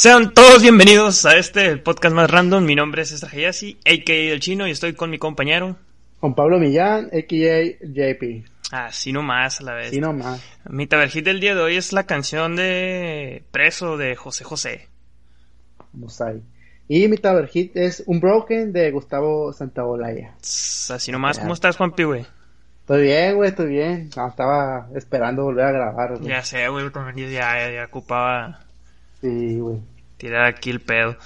Sean todos bienvenidos a este podcast más random. Mi nombre es César Hayasi, a.k.a. El Chino, y estoy con mi compañero. Con Pablo Millán, a.k.a. JP. Así nomás a la vez. Así nomás. Mi taberjit del día de hoy es la canción de Preso de José José. Y mi taberjit es Un Broken de Gustavo Santaolalla. Así nomás. ¿Cómo estás, Juanpi, güey? Estoy bien, güey, estoy bien. No, estaba esperando volver a grabar. Güey. Ya sé, güey, ya, ya, ya ocupaba Sí, güey. Tirar aquí el pedo.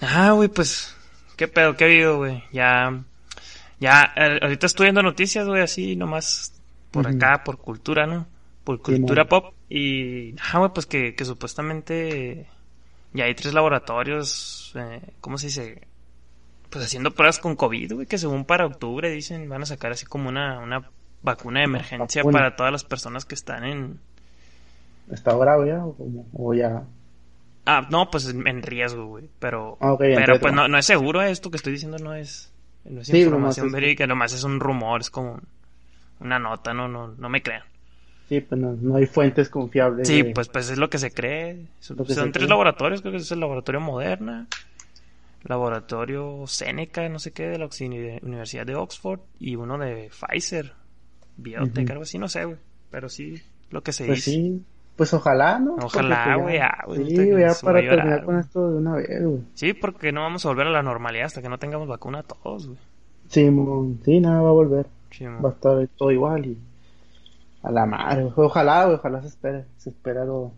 Ah, güey, pues, ¿qué pedo? ¿Qué ha habido, güey? Ya, ya, ahorita estoy viendo noticias, güey, así nomás por acá, por cultura, ¿no? Por cultura pop. Y, ah, güey, pues que, que supuestamente ya hay tres laboratorios, eh, ¿cómo se dice? Pues haciendo pruebas con COVID, güey, que según para octubre dicen van a sacar así como una, una vacuna de emergencia para todas las personas que están en... ¿Está bravo ya o, o ya? Ah, no, pues en riesgo, güey. Pero, ah, pero pues no, no, es seguro esto que estoy diciendo, no es, no es información verídica, nomás es un rumor, es como una nota, no, no, no me crean. Sí, pues no, hay fuentes confiables. Sí, pues, pues es lo que se cree. Son, tres laboratorios, creo que es el laboratorio Moderna, laboratorio Seneca, no sé qué, de la Universidad de Oxford, y uno de Pfizer, Biotech, algo así, no sé, güey. Pero sí, lo que se pues dice. Sí. Pues ojalá, ¿no? Ojalá, güey, ya, güey. Sí, ya para terminar con esto de una vez, güey. Sí, porque no vamos a volver a la normalidad hasta que no tengamos vacuna todos, güey. Sí, sí, nada va a volver. va a estar todo igual y a la madre, ojalá, güey, ojalá se espere, se espera algo,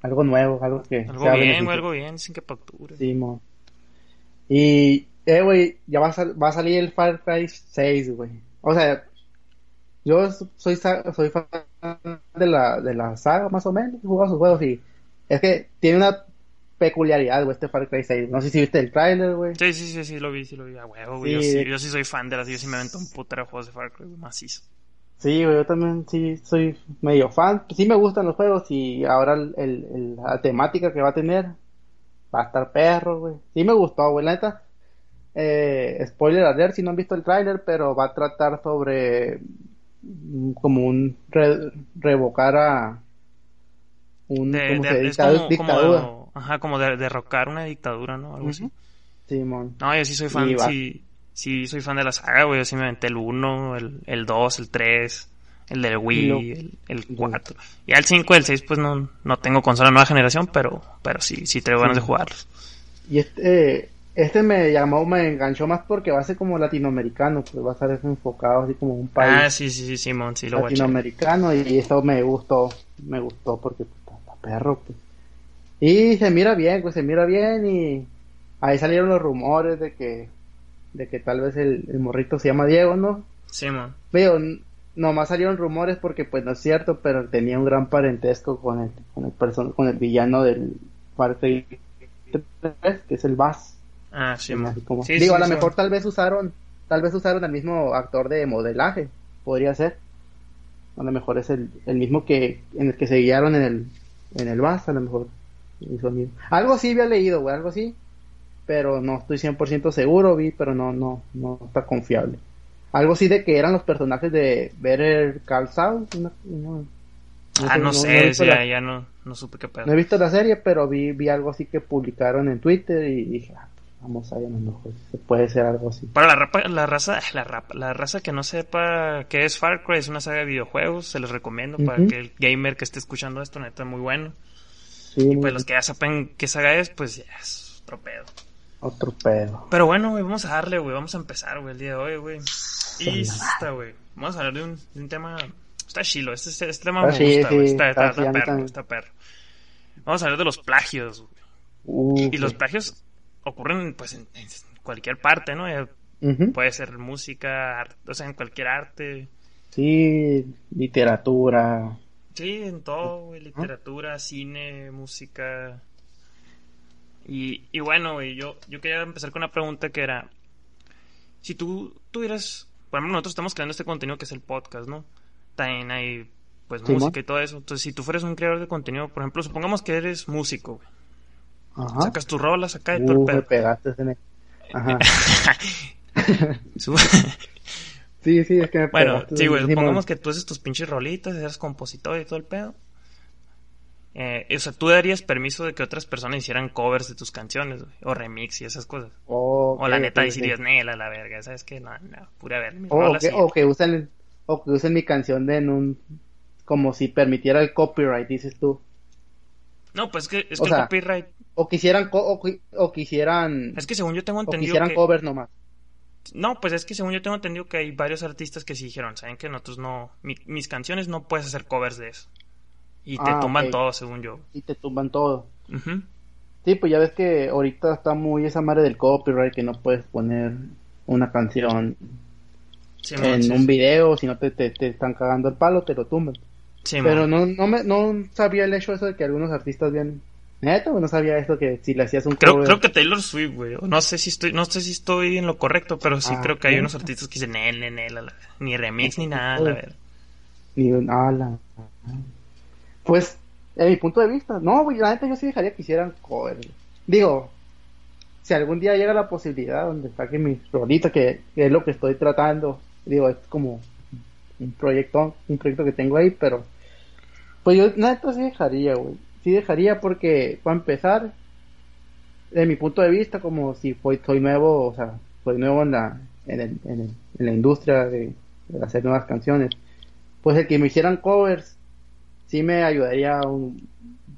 algo nuevo, algo que algo sea bien, güey, algo bien, sin que facture. Sí, mo. Y, eh, güey, ya va a, va a salir el Far Cry 6, güey. O sea, yo soy, soy fan de la, de la saga, más o menos, jugado sus juegos y es que tiene una peculiaridad, güey, este Far Cry 6. No sé si viste el trailer, güey. Sí, sí, sí, sí, lo vi, sí lo vi, a huevo, güey. Yo, sí, yo sí soy fan de las, yo sí me meto un putero de juegos de Far Cry, macizo. Sí, güey, yo también sí soy medio fan. Sí me gustan los juegos y ahora el, el, la temática que va a tener va a estar perro, güey. Sí me gustó, güey, la neta. Eh, spoiler alert si no han visto el trailer, pero va a tratar sobre como un revocar a un dictadura. Como, ajá, como de, derrocar una dictadura, ¿no? Algo así. Simón. No, yo sí soy fan, sí, sí, soy fan de la saga, güey. Yo sí me aventé el 1, el, el 2, el 3, el del Wii, el, 4. Y al 5 y el 6, pues no, no tengo consola nueva generación, pero, pero sí, sí tengo ganas de jugarlos. Y este, este me llamó, me enganchó más porque va a ser como latinoamericano, pues va a estar enfocado así como un país. Ah, sí, sí, sí, Simón, sí, lo Latinoamericano y esto me gustó, me gustó porque está perro, pues. Y se mira bien, pues se mira bien y ahí salieron los rumores de que, de que tal vez el, morrito se llama Diego, ¿no? Simón. Veo, nomás salieron rumores porque pues no es cierto, pero tenía un gran parentesco con el, con el con el villano del parte que es el Bass. Ah, sí, Digo, a lo mejor tal vez usaron, tal vez usaron al mismo actor de modelaje, podría ser. A lo mejor es el, el mismo que en el que se guiaron en el en el VAS, a lo mejor Algo así había leído, güey, algo así, pero no estoy 100% seguro, vi, pero no no no está confiable. Algo así de que eran los personajes de Better Call Saul, ah, no, sé, ya, no, no supe qué pedo. No he visto la serie, pero vi, vi algo así que publicaron en Twitter y dije, ah, Vamos a mejor. Puede ser algo así. Para la, la raza, la, la raza que no sepa qué es Far Cry, es una saga de videojuegos, se les recomiendo para que el gamer que esté escuchando esto, neta, muy bueno. y pues los que ya saben qué saga es, pues ya es otro pedo. Otro pedo. Pero bueno, güey, vamos a darle, güey, vamos a empezar, güey, el día de hoy, güey. Y está, güey. Vamos a hablar de un, de un tema. Está chilo, este, este, este tema me ah, gusta, güey. está, está, perro, está perro. Vamos a hablar de los plagios, güey. y los plagios ocurren pues en, cualquier parte, ¿no? Puede ser música, o sea, en cualquier arte. Sí, literatura. Sí, en todo, güey, literatura, cine, música. Y, y bueno, güey, yo, yo quería empezar con una pregunta que era, si tú tuvieras, por ejemplo, nosotros estamos creando este contenido que es el podcast, ¿no? También hay, pues, Sí, música y todo eso. Entonces, si tú fueras un creador de contenido, por ejemplo, supongamos que eres músico, güey. Ajá. Sacas tus rolas acá y todo el me pedo. pegaste Ajá. Sí, sí, es que me Bueno, pegaste. sí, güey, supongamos que tú haces tus pinches rolitas, eres compositor y todo el pedo. Eh, o sea, tú darías permiso de que otras personas hicieran covers de tus canciones, güey, o remix y esas cosas. Oh, o la neta ok, dirías, ok. Nela, la verga, ¿sabes qué? No, no, pura mis O, o rolas que, y- o que usen, o que usen mi canción de en un, como si permitiera el copyright, dices tú. No, pues es que, es o que sea, el copyright... O quisieran, co- o, qui- o quisieran, Es que según yo tengo o entendido quisieran que... covers nomás. No, pues es que según yo tengo entendido que hay varios artistas que sí dijeron, ¿saben que nosotros no... mi- mis canciones no puedes hacer covers de eso. Y te Ah, tumban todo, según yo. Y te tumban todo. Sí, pues ya ves que ahorita está muy esa madre del copyright que no puedes poner una canción Sí, en sí, un video, si no te, te, te están cagando el palo, te lo tumban. Sí, Pero man. no, no, me, no sabía el hecho eso de que algunos artistas bien... Neta, no sabía eso que si le hacías un Creo, cover... creo que Taylor Swift, güey. No sé si estoy, no sé si estoy en lo correcto, pero sí Ah, creo que hay unos artistas que dicen, la- ni remix ni nada, la verdad. Ni un ala. Pues, en mi punto de vista, no, güey, la neta yo sí dejaría que hicieran cover. Digo, si algún día llega la posibilidad donde saque mi rolita, que, que es lo que estoy tratando, digo, es como un proyecto, un proyecto que tengo ahí, pero pues yo neta sí dejaría, güey. Sí dejaría porque, para empezar, de mi punto de vista, como si fue, soy nuevo, o sea, soy nuevo en la, en, el, en, el- en la industria de, hacer nuevas canciones, pues el que me hicieran covers sí me ayudaría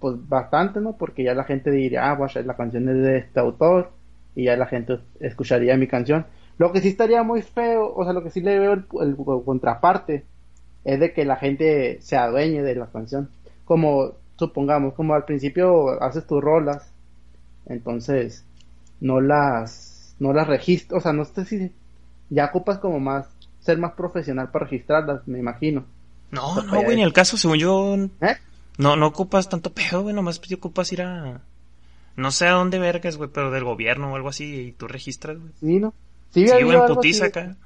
pues bastante, ¿no? Porque ya la gente diría, ah, guacha, la canción es de este autor y ya la gente escucharía mi canción. Lo que sí estaría muy feo, o sea, lo que sí le veo el, el contraparte es de que la gente se adueñe de la canción. Como, supongamos, como al principio haces tus rolas, entonces no las, no las registras, o sea, no sé si ya ocupas como más, ser más profesional para registrarlas, me imagino. No, no, güey, ni el caso, según yo, ¿Eh? no, no ocupas tanto pedo, güey, nomás te ocupas ir a, no sé a dónde vergas, güey, pero del gobierno o algo así, y tú registras, güey. Sí, ¿no? Sí, Sí, güey, en putiza acá.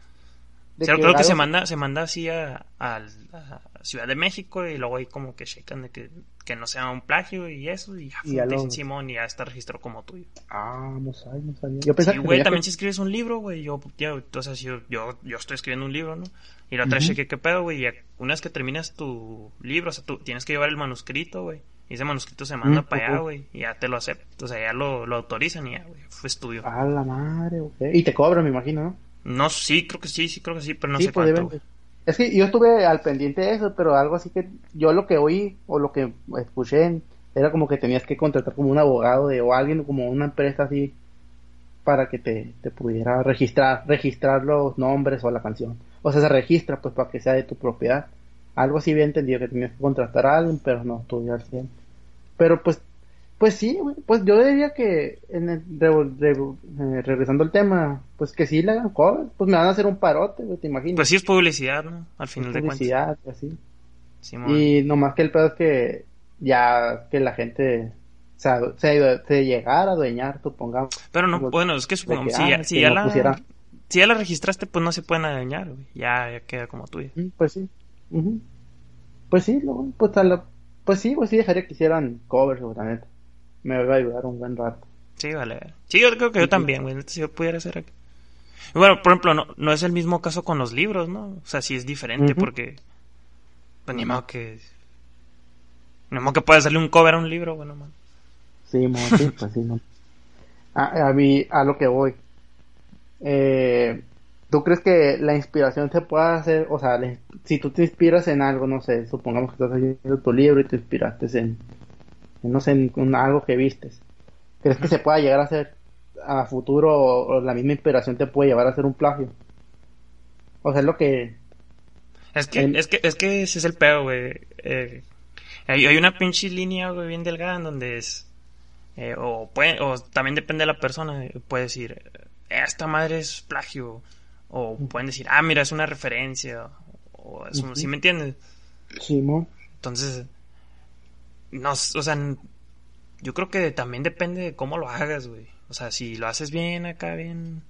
de O sea, creo que se manda, se manda así a, a- a Ciudad de México y luego ahí como que checan de que, que no sea un plagio y eso y ya, Y ya lo- dicen Simón y ya está registrado como tuyo. Ah, no sabía, no sabía. Yo pensaba Sí, que güey, también que- si escribes un libro, güey, yo, yo, si yo, yo, yo estoy escribiendo un libro, ¿no? Y la otra vez Ujú. chequé qué pedo, güey, y ya una vez que terminas tu libro, o sea, tú tienes que llevar el manuscrito, güey, y ese manuscrito se manda Mm, para allá, güey, y ya te lo aceptan, o sea, ya lo, lo autorizan y ya, güey, fue estudio. Ah, la madre, ok. Y te cobran, me imagino, ¿no? No, sí, creo que sí, sí, creo que sí, pero no sí, sé pues cuánto, güey. Es que yo estuve al pendiente de eso, pero algo así que yo lo que oí o lo que escuché era como que tenías que contratar como un abogado de, o alguien como una empresa así para que te, te pudiera registrar, registrar los nombres o la canción. O sea, se registra pues para que sea de tu propiedad. Algo así había entendido que tenías que contratar a alguien, pero no estuve al 100. Pero pues, pues sí, güey, pues yo diría que en el, re- re- eh, regresando al tema, pues que sí le hagan cover, pues me van a hacer un parote, güey, te imaginas. Pues sí es publicidad, ¿no? Al final de cuentas. publicidad así. Simón. Y nomás que el pedo es que ya que la gente se, adu- se, se llegara a adueñar, supongamos. Pero no, bueno, es que supongamos, que, si, ah, ya, si, que ya no la, si ya la registraste, pues no se pueden adueñar, güey. Ya, ya queda como tuya. Mm, Pues sí. Ujú. Pues sí, no, pues, a la- pues sí, pues sí dejaría que hicieran covers, neta. Me va a ayudar un buen rato. Sí, vale. Sí, yo creo que yo también, güey. Si yo pudiera hacer aquí. Bueno, por ejemplo, no, no es el mismo caso con los libros, ¿no? O sea, sí es diferente porque... Pues ni modo que... Ni modo que pueda hacerle un cover a un libro, bueno, man. Sí, mo, sí, pues sí, no. A, a mí, a lo que voy. Eh, ¿Tú crees que la inspiración se puede hacer, o sea, le- si tú te inspiras en algo, no sé, supongamos que estás haciendo tu libro y te inspiraste en, no sé, en, algo que vistes, ¿crees que se pueda llegar a hacer a futuro o, o la misma inspiración te puede llevar a hacer un plagio? O sea, es lo que... Es que, El- es que, es que ese es el pedo, güey. Eh, hay, hay una pinche línea, güey, bien delgada en donde es... eh, o, puede, o también depende de la persona. eh, Puede decir, "Eh, esta madre es plagio. O pueden decir, ah, mira, es una referencia. O es un. ¿sí me entiendes? Simón. Entonces, no, o sea, yo creo que también depende de cómo lo hagas, güey. O sea, si lo haces bien acá, bien,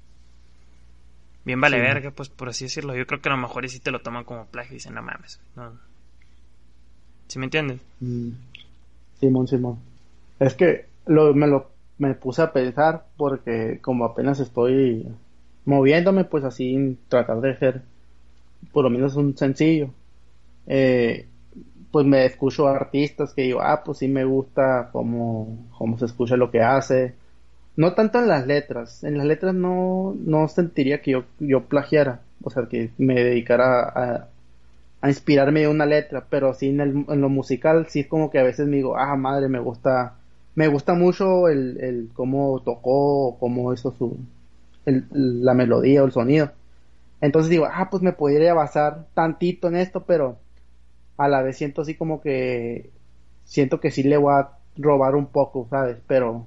bien vale Sí. verga, pues por así decirlo. Yo creo que a lo mejor y sí te lo toman como plagio y dicen, no mames, no. ¿Sí me entiendes? Mm. Simón, Simón. Es que lo, me lo me puse a pensar porque como apenas estoy moviéndome, pues así tratar de hacer por lo menos un sencillo. Eh, pues me escucho artistas que digo, ah, pues sí me gusta cómo, cómo se escucha lo que hace. No tanto en las letras, en las letras no, no sentiría que yo, yo plagiara, o sea, que me dedicara a, inspirarme de una letra, pero sí en, el- en lo musical, sí es como que a veces me digo, ah, madre, me gusta, me gusta mucho el, el cómo tocó, cómo hizo su, la melodía o el sonido. Entonces digo, ah, pues me podría basar tantito en esto, pero a la vez siento así como que, siento que sí le voy a robar un poco, ¿sabes? Pero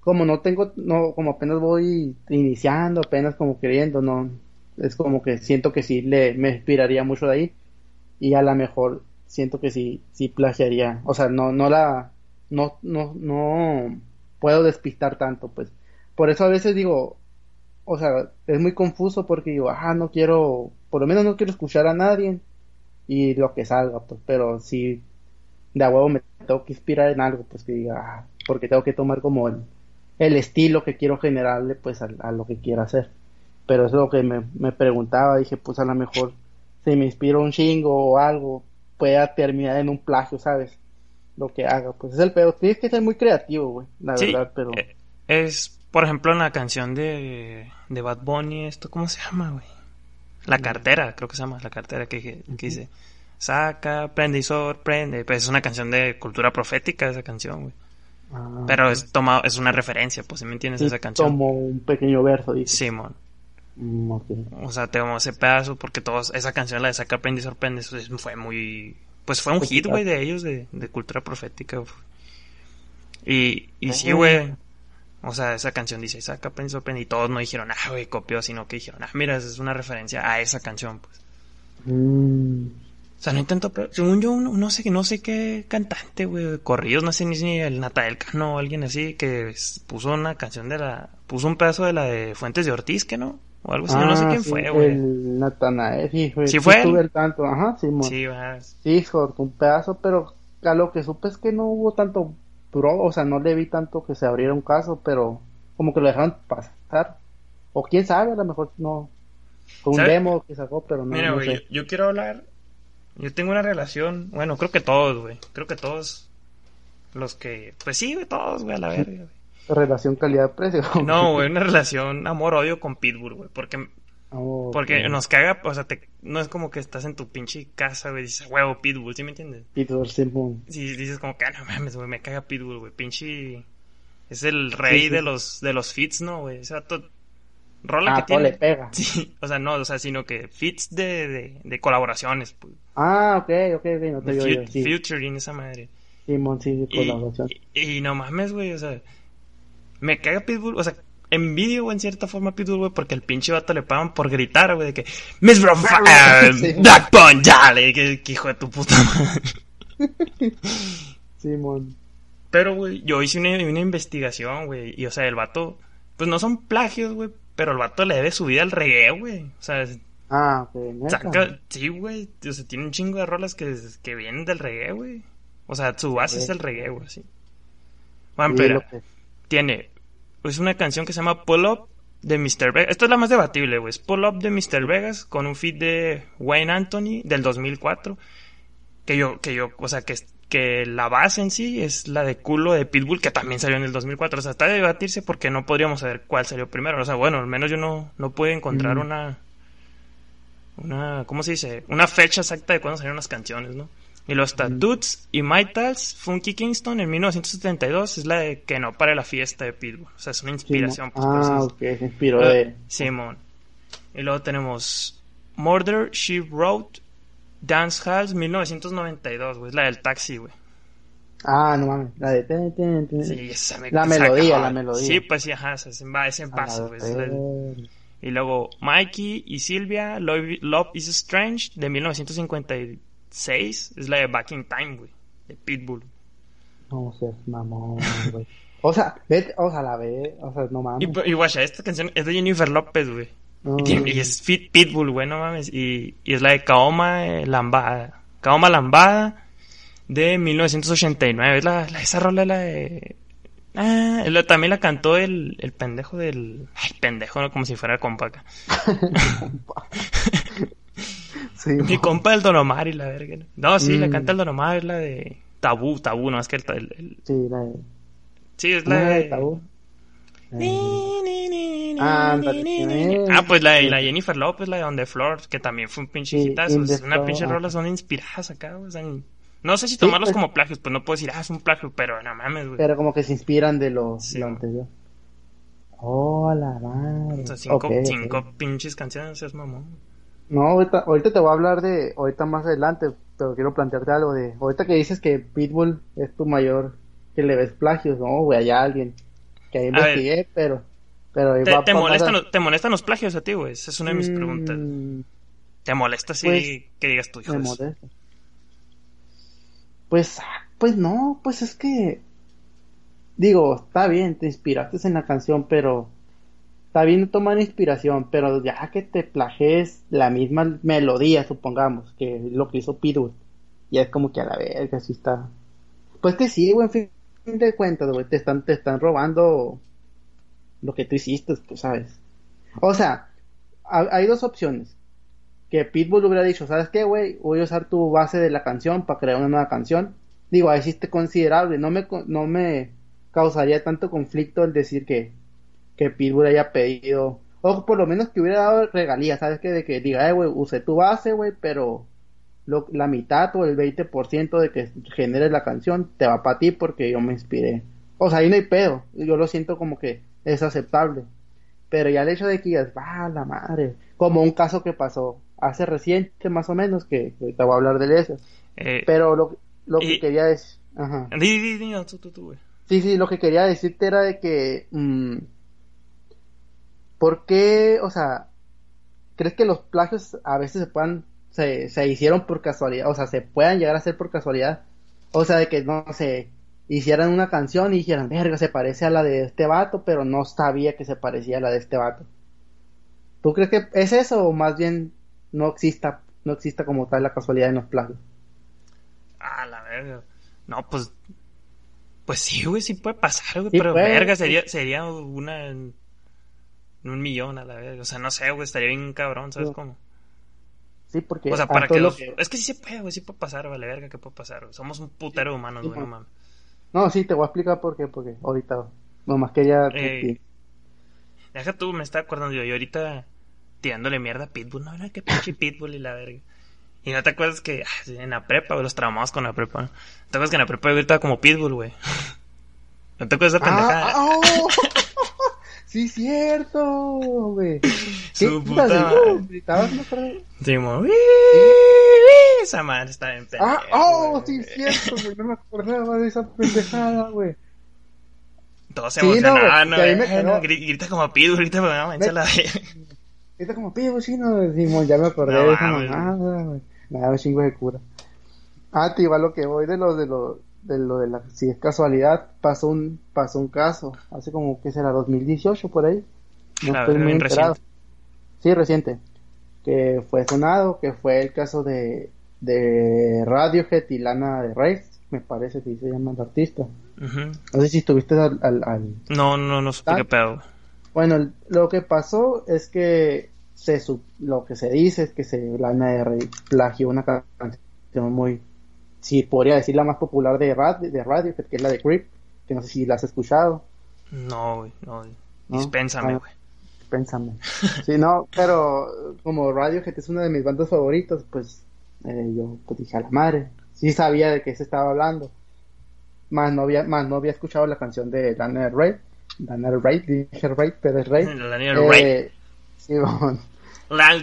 como no tengo, no, como apenas voy iniciando, apenas como queriendo, no, es como que siento que sí le, me inspiraría mucho de ahí y a lo mejor siento que sí, sí plagiaría, o sea, no, no la, no, no, no puedo despistar tanto, pues, por eso a veces digo, o sea, es muy confuso porque digo, ah, no quiero, por lo menos no quiero escuchar a nadie y lo que salga, pues, pero si de a huevo me tengo que inspirar en algo, pues que diga, ah, porque tengo que tomar como el, el estilo que quiero generarle, pues, a, a lo que quiera hacer. Pero eso es lo que me, me preguntaba, dije, pues a lo mejor si me inspiro un chingo o algo, pueda terminar en un plagio, ¿sabes? Lo que haga, pues es el peor. Tienes que ser muy creativo, güey, la Sí, verdad, pero... eh, es, por ejemplo, en la canción de, de Bad Bunny, esto, ¿cómo se llama, güey? La cartera, creo que se llama, la cartera que, que dice, saca, prende y sorprende. Pues es una canción de cultura profética esa canción, güey. ah, Pero es tomado, es una referencia, pues, si me entiendes, esa canción. Como un pequeño verso, dice. Simón. Mm. O sea, tengo ese pedazo porque todos, esa canción, la de Saca, Prende y Sorprende, fue muy, pues fue un hit, güey, de ellos, de, de cultura profética. Y, y sí, güey. O sea, esa canción dice Saca, Prende y Sorprende, y todos no dijeron, ah, güey, copió, sino que dijeron, ah, mira, es una referencia a esa canción, pues. Mm, O sea, no intento, pero según yo, no, no sé, no sé qué cantante, güey, corridos, no sé ni si el Natael Cano o alguien así, que puso una canción de la, puso un pedazo de la de Fuentes de Ortiz, que no, o algo así, yo no sé ah, quién sí, fue, güey. El Natanael, sí, güey, ¿Sí fue él? estuve al tanto, ajá, sí, mon. Sí, va, Sí, cortó un pedazo, pero a lo que supe es que no hubo tanto pro, o sea, no le vi tanto que se abriera un caso, pero como que lo dejaron pasar. O quién sabe, a lo mejor no. Fue un demo que sacó, pero no, Mira, güey, yo, sé. yo quiero hablar. Yo tengo una relación. Bueno, creo que todos, güey. Creo que todos. Los que. Pues sí, güey, todos, güey, a la verga, güey. Relación calidad-precio. No, güey, una relación amor-odio con Pitbull, güey. Porque, Oh, porque nos caga, o sea, te- no es como que estás en tu pinche casa, güey, dices, huevo, Pitbull, ¿sí me entiendes? Peter Simon. Si dices como que, ah, no mames, güey, me caga Pitbull, güey, pinche. Es el rey Sí, sí. de los de los fits, ¿no, güey? O sea, to- rola Ah, que todo tiene. le pega. Sí, o sea, no, o sea, sino que fits de, de, de colaboraciones, pues. Ah, ok, ok, ok, no te digo yo. Sí, Featuring esa madre. Simon, sí, de Y, colaboración. y- y no mames, güey, o sea, me caga Pitbull, o sea, envidio, güey, en cierta forma a Pitbull, güey, porque el pinche vato le pagan por gritar, güey, de que, Miss Brofa, Sí. Black Pun, dale, que, que hijo de tu puta madre. Simon. Pero, güey, yo hice una, una investigación, güey, y, o sea, el vato, pues no son plagios, güey, pero el vato le debe su vida al reggae, güey, o sea, Ah, neta. saca, sí, güey, o sea, tiene un chingo de rolas que, que vienen del reggae, güey, o sea, su base es el reggae, güey, sí. Bueno, Sí, pero, tiene es una canción que se llama Pull Up de Mr. Vegas. Esto es la más debatible, güey. Es Pull Up de Mr. Vegas con un feed de Wayne Anthony del 2004. Que yo, que yo, o sea, que, que la base en sí es la de culo de Pitbull que también salió en el 2004. O sea, está de debatirse porque no podríamos saber cuál salió primero. O sea, bueno, al menos yo no, no pude encontrar Mm. una, una, ¿cómo se dice? Una fecha exacta de cuándo salieron las canciones, ¿no? Y los Tatuts y My Tals, Funky Kingston en 1972 es la de que no pare la fiesta de Pitbull. O sea, es una inspiración. pues, Ah, ok, se inspiró decirlo. de... Simón. Y luego tenemos Murder, She Wrote, Dance Halls 1992, güey. Es la del taxi, güey. Ah, no mames, la de... ten, ten, ten. Sí, esa me La melodía, la melodía. Sí, pues sí, ajá, es en ese en Ah. Es la- ver. Y luego Mikey y Silvia, Love, Love is Strange de 2006 es la de Back in Time, güey. De Pitbull. No seas mamón, güey. O sea, vete, o sea, la ve, o sea, no mames. Y, y guacha, esta canción es de Jennifer López, güey. No, Y, tiene- y es Fit Pitbull, güey, no mames. Y, y es la de Kaoma eh, Lambada. Kaoma Lambada de 1989. Es la, la- esa rola es la de... Ah, la- también la cantó el, el pendejo del... Ay, pendejo, ¿no? como si fuera compa acá. sí, compa del Don Omar y la verga. ¿no? Sí, la Mm. canta el Don Omar, es la de... Tabú, tabú, no, es que el... el- el- sí, la de... sí, es la ¿cómo era de... de tabú? Ah, pues la de la Jennifer López, la de On the Floor, que también fue un pinche hitazo. Es una pinche rola, son inspiradas acá, güey. o sea, no sé si tomarlos pues. como plagios, pues no puedo decir, ah, es un plagio, pero no mames, güey. Pero como que se inspiran de lo, Sí, lo anterior. Oh, la madre. O sea, cinco, Ok, ok. cinco pinches canciones, es mamón. No, ahorita, ahorita te voy a hablar de, ahorita más adelante, pero quiero plantearte algo de, ahorita que dices que Pitbull es tu mayor, que le ves plagios, no, güey, hay alguien que ahí investigué, pero, pero ahí ¿Te, va te molestan, los- ¿Te molestan los plagios a ti, güey? Esa es una de mis Mm, preguntas. ¿Te molesta si pues, que digas tu hijo? Me molesta. Pues, ah, pues no, pues es que, digo, está bien, te inspiraste en la canción, pero está bien tomar inspiración, pero ya que te plagies la misma melodía, supongamos, que es lo que hizo Pitbull, ya es como que a la verga, así está. Pues que sí, güey, en fin de cuentas, güey, te están, te están robando lo que tú hiciste, tú sabes. O sea, ha- hay dos opciones que Pitbull hubiera dicho, ¿sabes qué, güey? Voy a usar tu base de la canción para crear una nueva canción. Digo, ahí sí considerable. No me, no me causaría tanto conflicto el decir que, que Pitbull haya pedido, o por lo menos que hubiera dado regalías, ¿sabes qué? De que diga, eh, güey, usé tu base, güey, pero lo- la mitad o el 20% de que genere la canción te va para ti porque yo me inspiré. O sea, ahí no hay pedo. Yo lo siento como que es aceptable. Pero ya el hecho de que digas, va la madre, como un caso que pasó hace reciente más o menos, que, que te voy a hablar de eso. Eh, Pero lo, lo que quería decir, ajá. Di, di, di, no, tú, tú, tú, güey. Sí, sí, lo que quería decirte era de que, mm, ¿por qué, o sea, crees que los plagios a veces se puedan, se, se hicieron por casualidad, o sea, se puedan llegar a hacer por casualidad? O sea, de que, no sé, hicieran una canción y dijeran, verga, se parece a la de este vato, pero no sabía que se parecía a la de este vato. ¿Tú crees que es eso o más bien no exista, no exista como tal la casualidad en los plagios? Ah, la verga. No, pues. Pues sí, güey, sí puede pasar, güey. Sí pero puede, verga, sí. sería, sería una. En Un millón a la verga. O sea, no sé, güey, estaría bien cabrón, ¿sabes Sí. cómo? Sí, porque O sea, para que lo los... Es que sí se puede, güey, sí puede pasar, vale, verga, ¿qué puede pasar? güey? Somos un putero de humanos, Sí, güey, no man. mames. No, sí, te voy a explicar por qué, porque ahorita nomás quería... Eh, Deja tú, me está acordando yo, y ahorita tirándole mierda a Pitbull, no, no, que pinche Pitbull y la verga. Y no te acuerdas que ah, en la prepa, güey, los traumados con la prepa, ¿no? ¿Te acuerdas que en la prepa yo gritaba como Pitbull, güey? ¿No te acuerdas de esa pendejada? Ah, ah, oh, sí, cierto, güey. Su ¿Qué puta ¿Gritabas, no? Sí, como, "Uy, uy", esa madre está bien pendeja. Ah, oh, güey. sí, cierto, güey. No me acordaba de esa pendejada, güey. Todos se Sí, no, emocionaban, güey, ¿no? mí me gri- grita como Pitbull, grita como, no, mancha la verga. Está como pido chino, Simón, ya me acordé No de esa mamada, güey. Me da un chingo de cura. Ah, te iba lo que voy de lo de lo de lo de la si es casualidad, pasó un pasó un caso hace como que será 2018 por ahí. No Claro, estoy muy enterado. reciente. Sí, reciente. Que fue sonado, que fue el caso de de Radiohead y Lana de Rey, me parece que se llama el artista. Ujú. No sé si estuviste al, al, al- No, no, no supe qué pedo. Bueno, lo que pasó es que se lo que se dice es que se Lana del Rey plagió una ca- canción muy, sí, podría decir la más popular de radio, de radio que es la de Creep, que no sé si la has escuchado, No, güey, no. ¿no? Dispénsame, Ah, güey. Pénsame. Sí, no, pero como Radiohead es una de mis bandas favoritas, pues eh, yo pues, dije a la madre, sí sabía de qué se estaba hablando, más no había, más no había escuchado la canción de Rey, Lana del Rey, dije Rey, pero es. La Daniel Ray. Eh,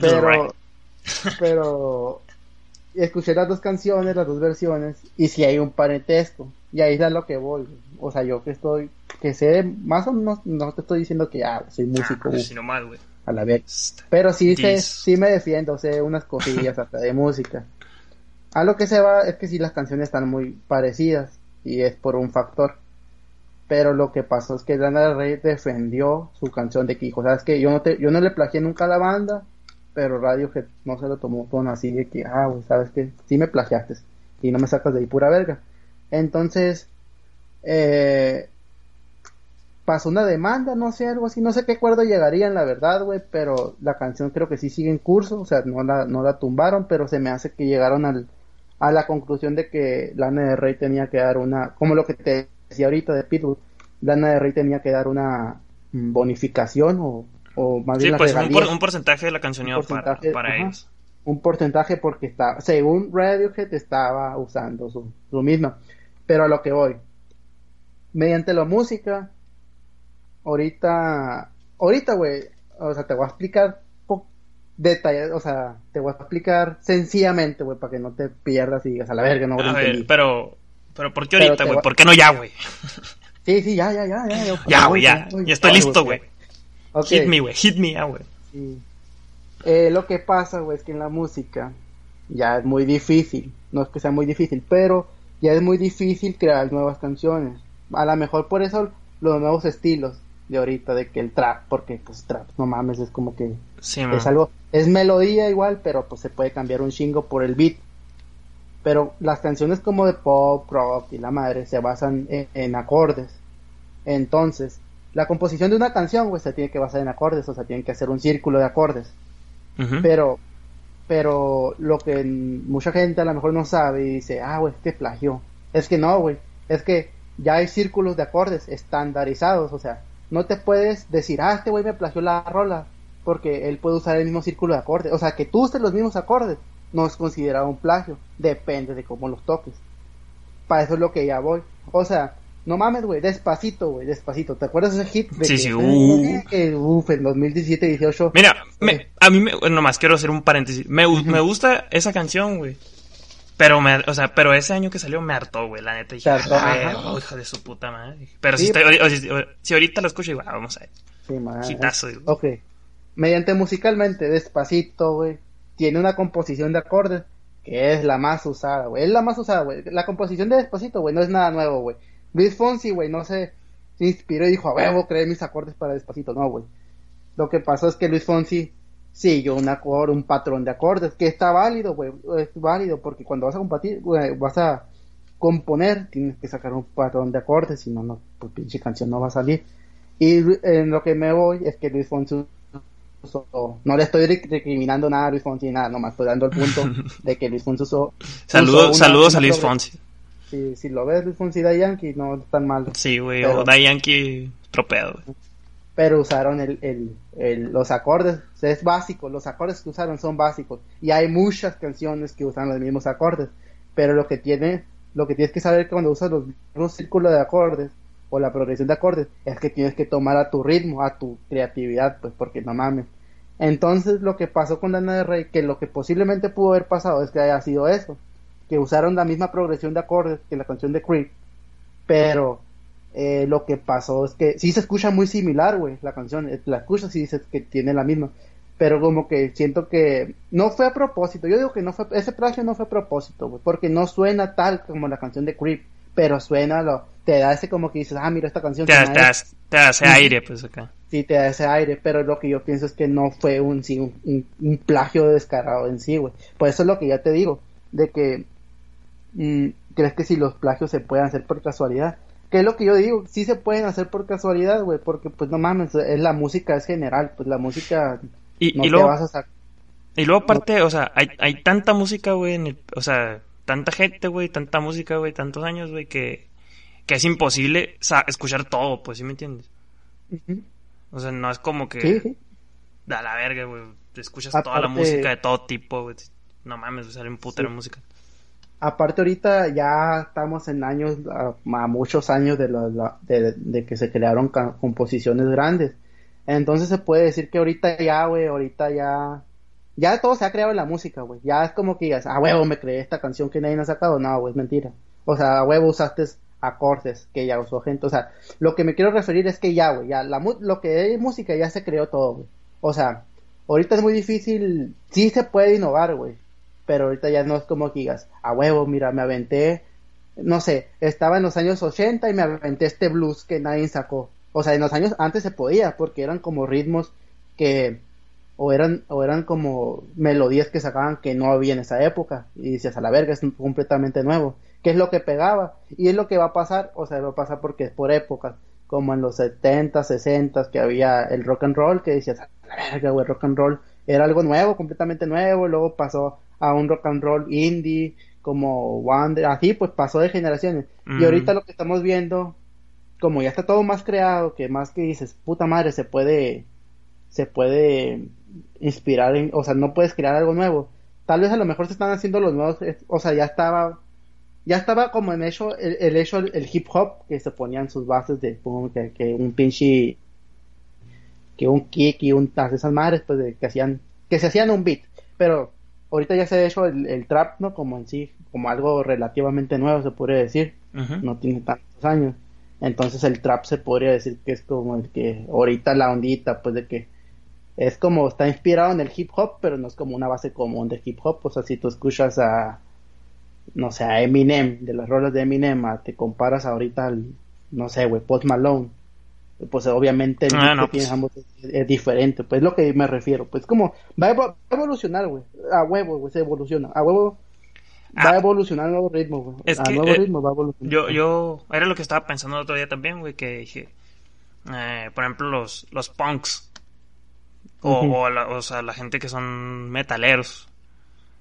del Rey. pero pero escuché las dos canciones, las dos versiones y si hay un parentesco y ahí es a lo que voy. O sea, yo que estoy que sé más o menos no te estoy diciendo que ya soy músico Ah, uh, si no mal, güey. a la vez, pero sí sé, sí me defiendo, sé unas cosillas hasta de música. A lo que se va es que sí las canciones están muy parecidas y es por un factor. Pero lo que pasó es que Lana del Rey defendió su canción de Kiko. ¿Sabes que Yo no, te, yo no le plagié nunca a la banda, pero Radiohead no se lo tomó con así de que, ah, güey, ¿sabes que Sí me plagiaste y no me sacas de ahí pura verga. Entonces, eh, pasó una demanda, no sé, algo así, no sé qué acuerdo llegarían, la verdad, güey, pero la canción creo que sí sigue en curso, o sea, no la, no la tumbaron, pero se me hace que llegaron al, a la conclusión de que Lana de Rey tenía que dar una, como lo que te decía ahorita de Pitbull, Lana de Rey tenía que dar una bonificación o, o más bien sí, pues un, porcentaje de la canción para, para ellos. Un porcentaje porque está, según Radiohead estaba usando su, su misma, pero a lo que voy, mediante la música, ahorita, ahorita, güey, o sea, te voy a explicar detalles, o sea, te voy a explicar sencillamente, güey, para que no te pierdas y digas a la verga, no, a ver, pero, pero ¿por qué ahorita, güey? ¿Por qué no ya, güey? Sí, sí, ya, ya, ya, ya. Ya, güey, ya, ya, estoy listo, güey. Hit me, güey, hit me, ya, güey. Eh, lo que pasa, güey, es que en la música ya es muy difícil, no es que sea muy difícil, pero ya es muy difícil crear nuevas canciones. A lo mejor por eso los nuevos estilos de ahorita de que el trap, porque pues trap, no mames, es como que es algo, es melodía igual, pero pues se puede cambiar un chingo por el beat. Pero las canciones como de pop, rock y la madre se basan en, acordes. Entonces, la composición de una canción, pues se tiene que basar en acordes, o sea, tienen que hacer un círculo de acordes. Pero, pero lo que mucha gente a lo mejor no sabe y dice, ah, güey, es que plagio. Es que no, güey, es que ya hay círculos de acordes estandarizados, o sea, no te puedes decir, ah, este güey me plagió la rola, porque él puede usar el mismo círculo de acordes. O sea, que tú uses los mismos acordes no es considerado un plagio, depende de cómo los toques. Para eso es lo que ya voy. O sea, no mames, güey, despacito, güey, despacito. ¿Te acuerdas de ese hit? sí, sí, uh. Uf, en 2017-18. Mira, me, a mí, me, nomás quiero hacer un paréntesis. Me, me gusta esa canción, güey. Pero, me, o sea, pero ese año que salió me hartó, güey, la neta. Dije, oh, hijo de su puta madre. Pero si, si, ahorita lo escucho, igual, vamos a ver. Sí, madre. Ok. Mediante musicalmente, despacito, güey, tiene una composición de acordes que es la más usada, güey. Es la más usada, güey. La composición de despacito, güey, no es nada nuevo, güey. Luis Fonsi, güey, no se, inspiró y dijo, a huevo, creé mis acordes para despacito. No, güey. Lo que pasó es que Luis Fonsi yo un acorde, un patrón de acordes, que está válido, güey, es válido, porque cuando vas a compartir, vas a componer, tienes que sacar un patrón de acordes, si no, no, pues pinche canción no va a salir. Y en lo que me voy es que Luis Fonsi no le estoy recriminando nada a Luis Fonsi, nada, nomás estoy dando el punto de que Luis Fonsi usó... Saludos, saludos a Luis Fonsi. Si, si lo ves, Luis Fonsi da Yankee, no es tan mal. Sí, güey, o da Yankee tropeado pero usaron el, el, los acordes, es básico, los acordes que usaron son básicos y hay muchas canciones que usan los mismos acordes, pero lo que tiene, lo que tienes que saber cuando usas los mismos círculos de acordes o la progresión de acordes es que tienes que tomar a tu ritmo, a tu creatividad, pues porque no mames. Entonces lo que pasó con Dana de Rey, que lo que posiblemente pudo haber pasado es que haya sido eso, que usaron la misma progresión de acordes que la canción de Creep, pero eh, lo que pasó es que sí se escucha muy similar, güey, la canción. Eh, la escuchas y dices que tiene la misma. Pero como que siento que no fue a propósito. Yo digo que no fue, ese plagio no fue a propósito, güey, porque no suena tal como la canción de Creep. Pero suena, lo, te da ese como que dices, ah, mira esta canción. Te, da, te, da ese aire, pues acá. Sí, te da ese aire, pero lo que yo pienso es que no fue un, sí, un, un, plagio descarado en sí, güey. Por eso es lo que ya te digo, de que crees que si los plagios se pueden hacer por casualidad que es lo que yo digo, sí se pueden hacer por casualidad, güey, porque pues no mames, es la música es general, pues la música y, no y luego, vas a Y luego aparte, o sea, hay, hay tanta música, güey, o sea, tanta gente, güey, tanta música, güey, tantos años, güey, que, que es imposible escuchar todo, pues, ¿sí me entiendes? O sea, no es como que... Sí, Da la verga, güey, escuchas toda la música de todo tipo, güey. No mames, sale un putero de música aparte ahorita ya estamos en años, a, muchos años de, de, que se crearon composiciones grandes. Entonces se puede decir que ahorita ya, güey, ahorita ya, ya todo se ha creado en la música, güey. Ya es como que digas, a huevo me creé esta canción que nadie ha sacado. No, güey, es mentira. O sea, a huevo usaste acordes que ya usó gente. O sea, lo que me quiero referir es que ya, güey, ya la, lo que es música ya se creó todo, güey. O sea, ahorita es muy difícil, sí se puede innovar, güey pero ahorita ya no es como que digas, a huevo, mira, me aventé, no sé, estaba en los años 80 y me aventé este blues que nadie sacó. O sea, en los años antes se podía, porque eran como ritmos que o eran o eran como melodías que sacaban que no había en esa época y dices a la verga es completamente nuevo qué es lo que pegaba y es lo que va a pasar o sea va a pasar porque es por épocas como en los 70 60 que había el rock and roll que decías a la verga güey rock and roll era algo nuevo completamente nuevo luego pasó a un rock and roll indie como Wonder así pues pasó de generaciones. Y ahorita lo que estamos viendo como ya está todo más creado que más que dices puta madre se puede se puede inspirar en, o sea, no puedes crear algo nuevo. Tal vez a lo mejor se están haciendo los nuevos, o sea, ya estaba, ya estaba como en hecho, el, hecho, el hip hop, que se ponían sus bases de, que, que un pinche, que un kick y un, esas madres, pues, de, que hacían, que se hacían un beat, pero ahorita ya se ha hecho el, trap, ¿no? Como en sí, como algo relativamente nuevo, se podría decir, no tiene tantos años. Entonces el trap se podría decir que es como el que ahorita la ondita, pues de que es como está inspirado en el hip hop, pero no es como una base común de hip hop. O sea, si tú escuchas a, no sé, a Eminem, de las rolas de Eminem, te comparas ahorita al, no sé, güey, Post Malone, pues obviamente el ah, que pues. ambos es, diferente, pues es lo que me refiero. Pues como va a, evolucionar, güey, a huevo, güey, se evoluciona, a huevo. Va a ah. evolucionar a nuevo ritmo, güey. a nuevo eh, ritmo va a evolucionar. Yo, yo, era lo que estaba pensando el otro día también, güey, que dije, eh, por ejemplo, los, los punks o, la, o sea, la gente que son metaleros.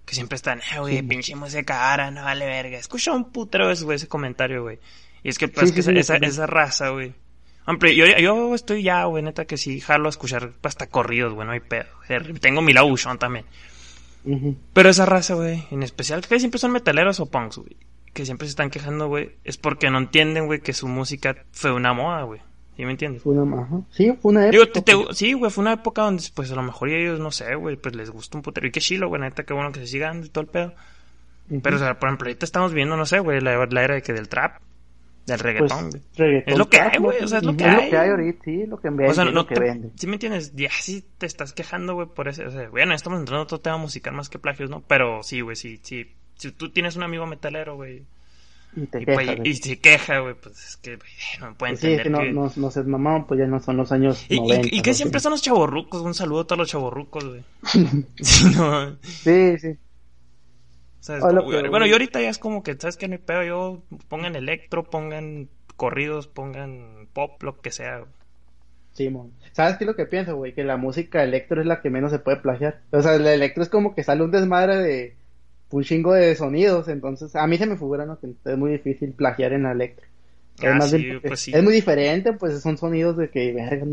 Que siempre están, eh, güey, pinche música ara, no vale verga. Escucha un putero ese, güey, ese comentario, güey. Y es que, pues, que esa, esa, raza, güey. Hombre, yo, yo estoy ya, güey, neta, que sí, jalo a escuchar hasta corridos, güey, no hay pedo. Tengo mi lado también. Pero esa raza, güey, en especial, que siempre son metaleros o punks, güey. Que siempre se están quejando, güey. Es porque no entienden, güey, que su música fue una moda, güey. ¿Sí me entiendes? Fue una, Sí, fue una época. sí, güey, fue una época donde, pues, a lo mejor ellos, no sé, güey, pues les gusta un putero. Y qué chilo, güey, neta, qué bueno que se sigan y todo el pedo. Pero, o sea, por ejemplo, ahorita estamos viendo, no sé, güey, la, era de que del trap, del reggaetón, pues, reggaetón Es lo que hay, güey, o sea, es lo que hay. Es lo que hay ahorita, sí, lo que vende, o sea, no lo que vende. ¿Sí me entiendes? Ya sí te estás quejando, güey, por ese, o sea, bueno, estamos entrando a otro tema musical más que plagios, ¿no? Pero sí, güey, sí, sí. Si tú tienes un amigo metalero, güey, y, te queja, pues, y se queja, güey, pues es que no puede pues entender. Es que, no, no, mamá, pues ya no son los años. Y, 90, y, que siempre son los chavorrucos, un saludo a todos los chavorrucos, güey. sí, no. sí, sí. Bueno, yo ahorita ya es como que, ¿sabes qué? No hay pedo. Yo pongan electro, pongan corridos, pongan pop, lo que sea. Sí, ¿Sabes qué es lo que pienso, güey? Que la música electro es la que menos se puede plagiar. O sea, el electro es como que sale un desmadre de un chingo de sonidos, entonces a mí se me figura ¿no? que es muy difícil plagiar en la electro. Ah, pues es muy diferente, pues son sonidos de que, verga,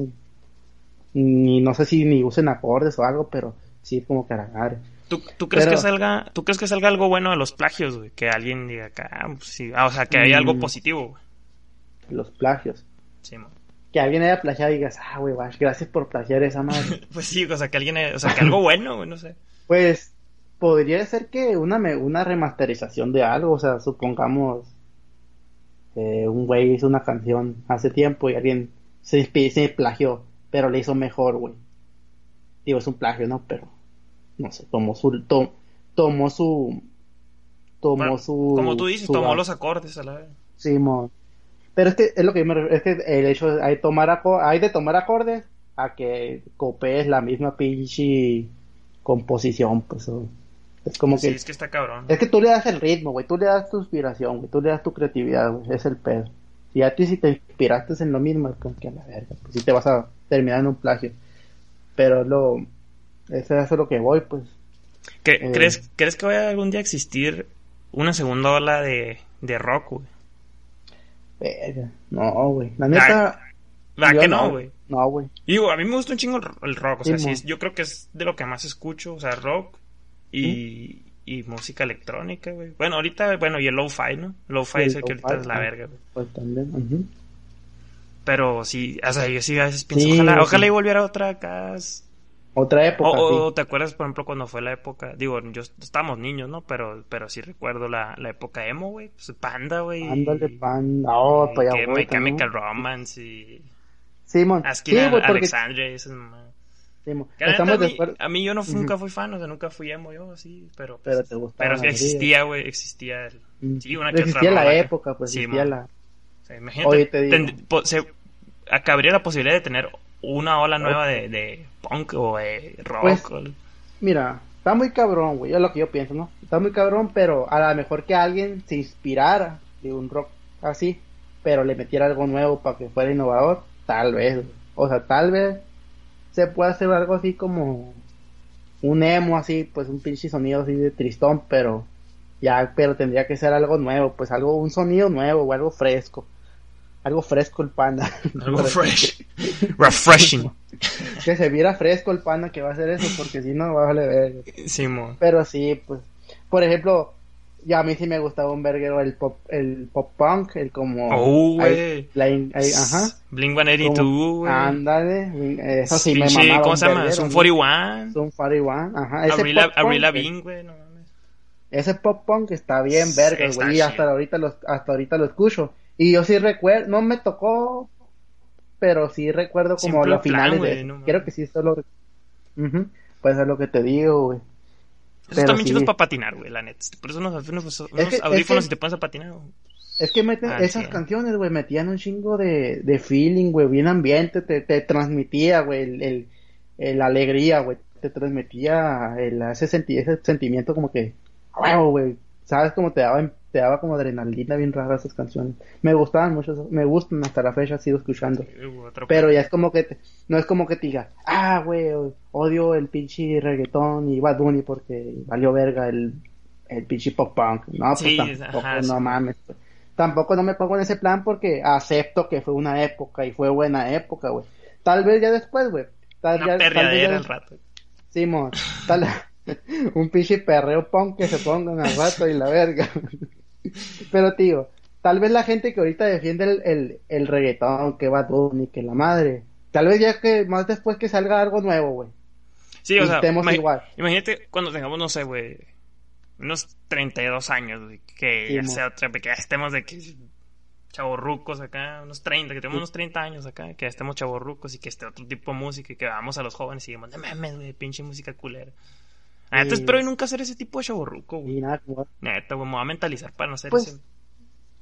ni, no sé si ni usen acordes o algo, pero sí como caragar. ¿Tú, ¿Tú, crees que salga, ¿Tú crees que salga algo bueno de los plagios, güey? Que alguien diga acá, ah, pues sí, ah, o sea, que hay algo mm. positivo, güey. Los plagios. Sí, Que alguien haya plagiado y digas, ah, güey, gracias por plagiar esa madre. pues sí, o sea, que alguien, o sea, que algo bueno, güey, no sé. Pues podría ser que una, una remasterización de algo, o sea, supongamos eh, un güey hizo una canción hace tiempo y alguien se, se plagió, pero le hizo mejor, güey. Digo, es un plagio, ¿no? Pero, no sé, tomó su, tomó su, tomó su... Como tú dices, tomó los acordes a la vez. Sí, pero es que es lo que yo me es que el hecho de, hay, tomar hay de tomar acordes a que copees la misma pinche composición, pues... Es como sí, que. es que está cabrón. Es que tú le das el ritmo, güey. Tú le das tu inspiración, güey. Tú le das tu creatividad, güey. Es el pedo. Si a ti si te inspiraste en lo mismo, es como que a la verga. Pues sí te vas a terminar en un plagio. Pero lo. Eso es lo que voy, pues. Eh, ¿crees, ¿Crees que vaya algún día a existir una segunda ola de, de rock, güey? Verga. No, güey. La neta. ¿Verdad que no, güey? No, güey. Digo, a mí me gusta un chingo el rock. O sea, sí, yo creo que es de lo que más escucho. O sea, rock, y, y música electrónica, güey. Bueno, ahorita, bueno, y el lo-fi, ¿no? Lo-fi es el que ahorita es la verga, güey. Pues también, Pero sí, o sea, yo sí a veces pienso, ojalá, ojalá y volviera otra acá. Otra época. O, te acuerdas, por ejemplo, cuando fue la época, digo, yo estábamos niños, ¿no? Pero, pero sí recuerdo la, la época emo, güey. Pues Panda, güey. Ándale, Panda. Oh, pues ya Chemical Romance y. Simón. Sí, sí, Alexandria y esas Sí, la neta, estamos a, de mí, acuerdo. a mí yo no, nunca fui fan, o sea, nunca fui emo yo, así, pero... Pero pues, te gustaban Pero sí existía, güey, existía el... Sí, una que otra Existía la rola que- época, pues Sí, existía mo. la... O sea, imagínate, Oye, te digo. tend- po- se, habría la posibilidad de tener una ola nueva de, de punk o de rock. Pues, o- Mira, está muy cabrón, güey, es lo que yo pienso, ¿no? Está muy cabrón, pero a lo mejor que alguien se inspirara de un rock así, pero le metiera algo nuevo para que fuera innovador, tal vez. O sea, tal vez se pueda hacer algo así como un emo así, pues un pinche sonido así de tristón, pero ya, pero tendría que ser algo nuevo, pues algo, un sonido nuevo o algo fresco. Algo fresco el panda. algo fresh. Refreshing. que se viera fresco el panda que va a hacer eso, porque si no, va a verga. Sí, mo. Pero sí, pues, por ejemplo, ya a mí sí me gustaba un verguero el pop, el pop punk, el como... Oh, güey. ajá. Blink 182, como- güey. Ándale, eso sí me mamaba ¿Cómo un se llama? ¿no? 41. Zoom 41, ajá. Ese Avril, pop punk, Avril güey, Lavigne, güey, no mames. Ese pop punk está bien verga, güey, y hasta ahorita, lo, hasta ahorita lo escucho. Y yo sí recuerdo, no me tocó, pero sí recuerdo como Simple los Plan, finales güey, de... no. Creo que sí, solo... Ujú, Pues es lo que te digo, güey. Esos también sí. chidos para patinar, güey, la neta. Por eso unos, unos, unos Es que- es audífonos que- y te pones a patinar. güey. Es que meten, Ah, esas sí. canciones, güey, metían un chingo de, de feeling, güey, bien ambiente, te, te transmitía, güey, el, el, el alegría, güey, te transmitía el, ese, senti- ese sentimiento como que, wow, güey, sabes como te daba, te daba como adrenalina bien rara esas canciones. Me gustaban mucho, me gustan hasta la fecha, sigo escuchando. Uh, Pero ya es como que, te- no es como que te diga, ah, güey, odio el pinche reggaetón y Bad Bunny porque valió verga el, el pinche pop punk. No, pues Sí, tampoco, ajá, no sí. mames. Tampoco no me pongo en ese plan porque acepto que fue una época y fue buena época, güey. Tal vez ya después, güey. Tal, Una ya- tal vez ya al rato. Simón, tal, un pinche perreo punk que se pongan al rato y la verga. Pero tío, tal vez la gente que ahorita defiende el, el, el reggaetón, que va Bunny, que la madre, tal vez ya que más después que salga algo nuevo, güey. Sí, o sea, igual. imagínate cuando tengamos, no sé, güey, unos 32 años, güey, que Sí, ya sea otra, que ya estemos de que chavorrucos acá, unos 30, que tenemos unos 30 años acá, que ya estemos chavorrucos y que esté otro tipo de música y que vamos a los jóvenes y digamos, no mames, güey, pinche música culera. La neta Sí. espero y nunca ser ese tipo de chavorruco, güey. Y nada, como- Neta, güey, me voy a mentalizar para no ser Pues, ese.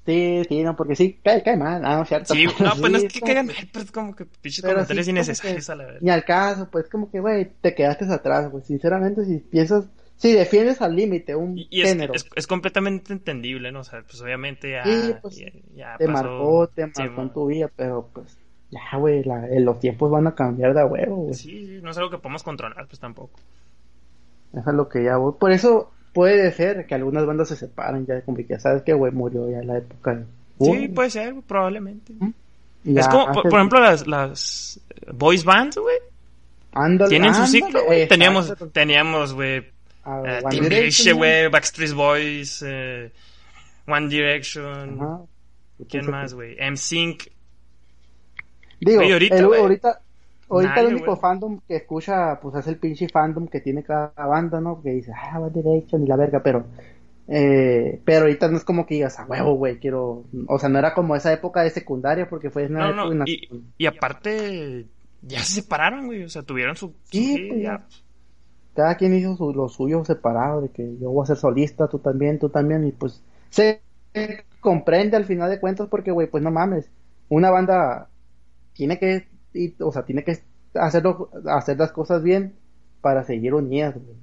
sí, sí, no, porque sí, cae, cae mal, ah, no es cierto. Sí, no, pues no es que caigan mal, pero es como que pinches comentarios sí, innecesarios que- a la vez. Ni al caso, pues como que, güey, te quedaste atrás, güey. Sinceramente, si piensas, si defiendes al límite un Y, y es, género, es, es completamente entendible, ¿no? O sea, pues obviamente ya, Sí, pues, ya, ya te pasó. marcó, te Sí, marcó en tu vida, pero pues, ya, güey, eh, los tiempos van a cambiar de huevo, güey. Sí, sí, no es algo que podamos controlar, pues tampoco. Eso es lo que ya, güey. Por eso puede ser que algunas bandas se separen ya, como que ya sabes que, güey, murió ya en la época de... Sí, puede ser, probablemente. Y es como, por, por ejemplo, las, las boys bands, güey, tienen su ciclo, güey. Teníamos, teníamos, güey, eh, Timbiriche, Direction, güey, Backstreet Boys, eh, One Direction, Ajá. ¿quién más, güey? M-Sync, Digo, Güey, ahorita, el- güey, ahorita, ahorita nadie, el único fandom que escucha, pues es el pinche fandom que tiene cada banda, ¿no? Que dice, ah, One Direction y la verga, pero, eh, pero ahorita no es como que digas, a huevo, güey, quiero, o sea, no era como esa época de secundaria porque fue una No, no, y, aparte, ya se separaron, güey, o sea, tuvieron su... su Sí, hit, pues, ya. cada quien hizo su- lo suyo separado, de que yo voy a ser solista, tú también, tú también, y pues se comprende al final de cuentas porque, güey, pues no mames, una banda tiene que, y- o sea, tiene que hacerlo, hacer las cosas bien para seguir unidas, güey.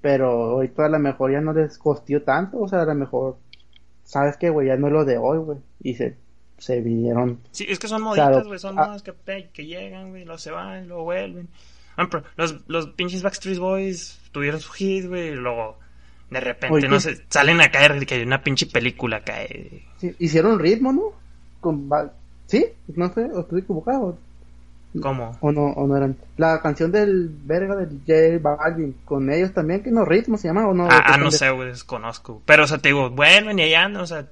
Pero ahorita a lo mejor ya no les costó tanto, o sea, a lo mejor, sabes que, güey, ya no es lo de hoy, güey, y se, se vinieron, Sí, es que son moditas, güey, son Ah. modas que, que llegan, güey, luego se van, luego vuelven. Los, los pinches Backstreet Boys tuvieron su hit, güey, y luego de repente, Oye, no ¿qué? sé, salen a caer que hay una pinche película cae. sí, hicieron ritmo, ¿no? Con, ¿sí? No sé, o estoy equivocado. ¿Cómo? O no, o no eran. La canción del verga del J Balvin, con ellos también, que no ritmo se llama o no. ah, ¿Qué ah, no sé, güey, desconozco. Pero, o sea, te digo, vuelven y allá andan, o sea. es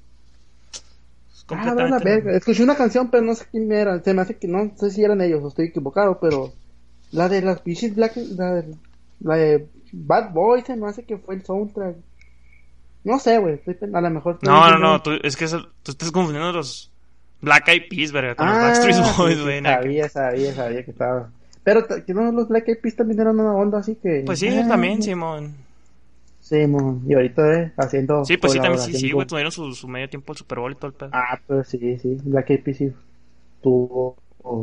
Ah, la completamente- verga. Escuché una canción, pero no sé quién era. Se me hace que no sé si eran ellos o estoy equivocado, pero la de las pinches Black, la de, la de Bad Boys, se me hace que fue el soundtrack. No sé, güey. A lo mejor. No, no, no, tú, es que eso- tú estás confundiendo los Black Eyed Peas, verga, con los Ah, Backstreet sí, Boys, sí, güey. sabía, sabía, sabía que estaba. Pero no, los Black Eyed Peas también eran una onda así que... Pues sí, eh, también, Simón. Sí, mon, y ahorita eh, haciendo... Sí, pues sí, también sí, sí, güey, tuvieron su, su medio tiempo el Super Bowl y todo el pedo. Ah, pues sí, sí, Black Eyed Peas sí tuvo...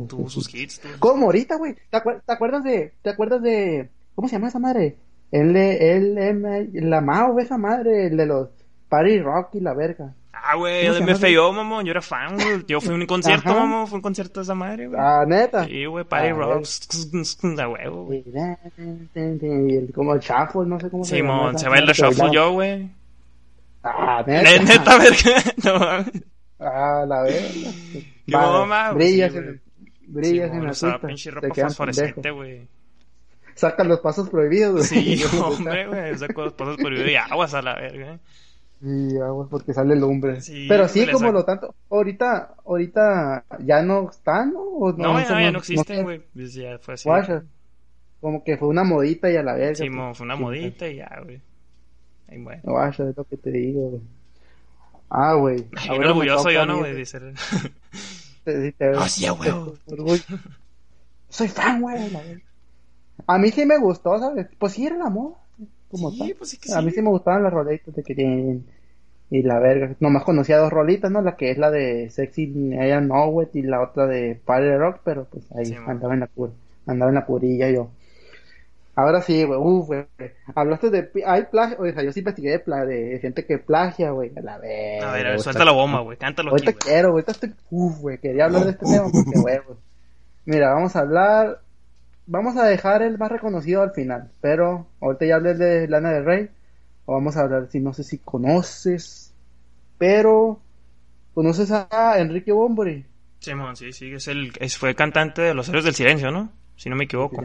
Tuvo sus hits, tuvo Como ahorita, güey. ¿Te, acuer- te acuerdas de, te acuerdas de, ¿cómo se llama esa madre? El, el, M- la Mao, esa madre, el de los Party Rock y la verga. Ah, güey, ¿Cómo se me llama? feo, mamón. Yo era fan, güey. Yo fui a un concierto, mamón. Fue un concierto de esa madre, güey. Ah, neta. Sí, güey, Party Ah, Rock. A huevo, güey. Y el, como el shuffle, no sé cómo se llama. Simón, se el shuffle yo, güey. Ah, Ne- neta. Neta, verga. No mames. Ah, la verga. Qué mamá, güey, Brillas en, brillas en la usaba cinta, pinche te ropa fosforescente, güey. Sacan los pasos prohibidos, güey. Sí, hombre, güey. Saco los pasos video y aguas a la verga. eh. Sí, agua, porque sale lumbre. Sí, Pero sí, como lo tanto. Ahorita, ahorita ya no están, ¿no? ¿O No, ya, ya no existen, güey. Pues ya fue así. Como que fue una modita y a la verga. Simón, fue una Sí, modita y ya, güey. Ahí, bueno. Guacha, es lo que te digo, güey. Ah, güey. Ay, Ahora me orgulloso yo, ¿no, güey? Dice. sí, te- Ah, sí, orgullo. Soy fan, güey. A mí sí me gustó, ¿sabes? Pues sí era la moda. Como Sí, tal. pues que A mí sí. me gustaban las rolitas de que tienen. Y la verga. Nomás conocía dos rolitas, ¿no? La que es la de Sexy I Know It y la otra de Party Rock, pero pues ahí Sí, andaba en la cura. Andaba en la curilla yo. Ahora sí, güey. Uf, güey. Hablaste de. Hay plagio. O sea, yo sí investigué de, pla- de gente que plagia, güey. A la verga. A ver, a ver, güey. suelta la bomba, güey. Cántalo aquí, Ahorita güey. quiero, ahorita estoy. Uf, güey. Quería hablar de este tema porque, güey. güey. Mira, vamos a hablar. Vamos a dejar el más reconocido al final. Pero ahorita ya hablé de Lana del Rey. O vamos a hablar, si no sé si conoces. Pero. ¿Conoces a Enrique Bombori? Simón, sí, sí. Es el, es, fue cantante de Los Héroes del Silencio, ¿no? Si no me equivoco.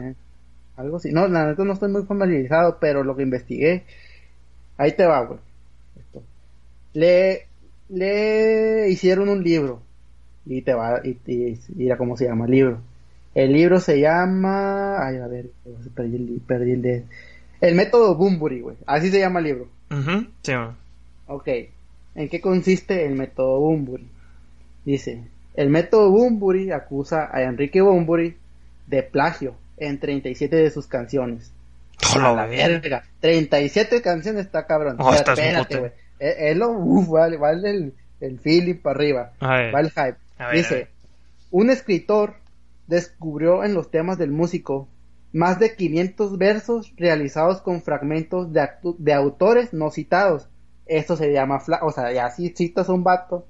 Algo así. No, la neta no estoy muy familiarizado, pero lo que investigué. Ahí te va, güey. Esto. Le, le hicieron un libro. Y te va, y, y, mira cómo se llama el libro. El libro se llama. Ay, a ver, perdí el, perdí el de. El método Bumburi, güey. Así se llama el libro. Ujú, Simón. Ok. ¿En qué consiste el método Bumburi? Dice, el método Bumburi acusa a Enrique Bumburi de plagio en 37 de sus canciones. Hola, la verga. 37 canciones está cabrón. Oh, Pero espérate, güey. Es, es lo, uf, vale, vale el, el feeling para arriba. Va el hype. A ver, a Dice, un escritor descubrió en los temas del músico más de 500 versos realizados con fragmentos de, de autores no citados. Esto se llama, o sea, ya si citas a un vato,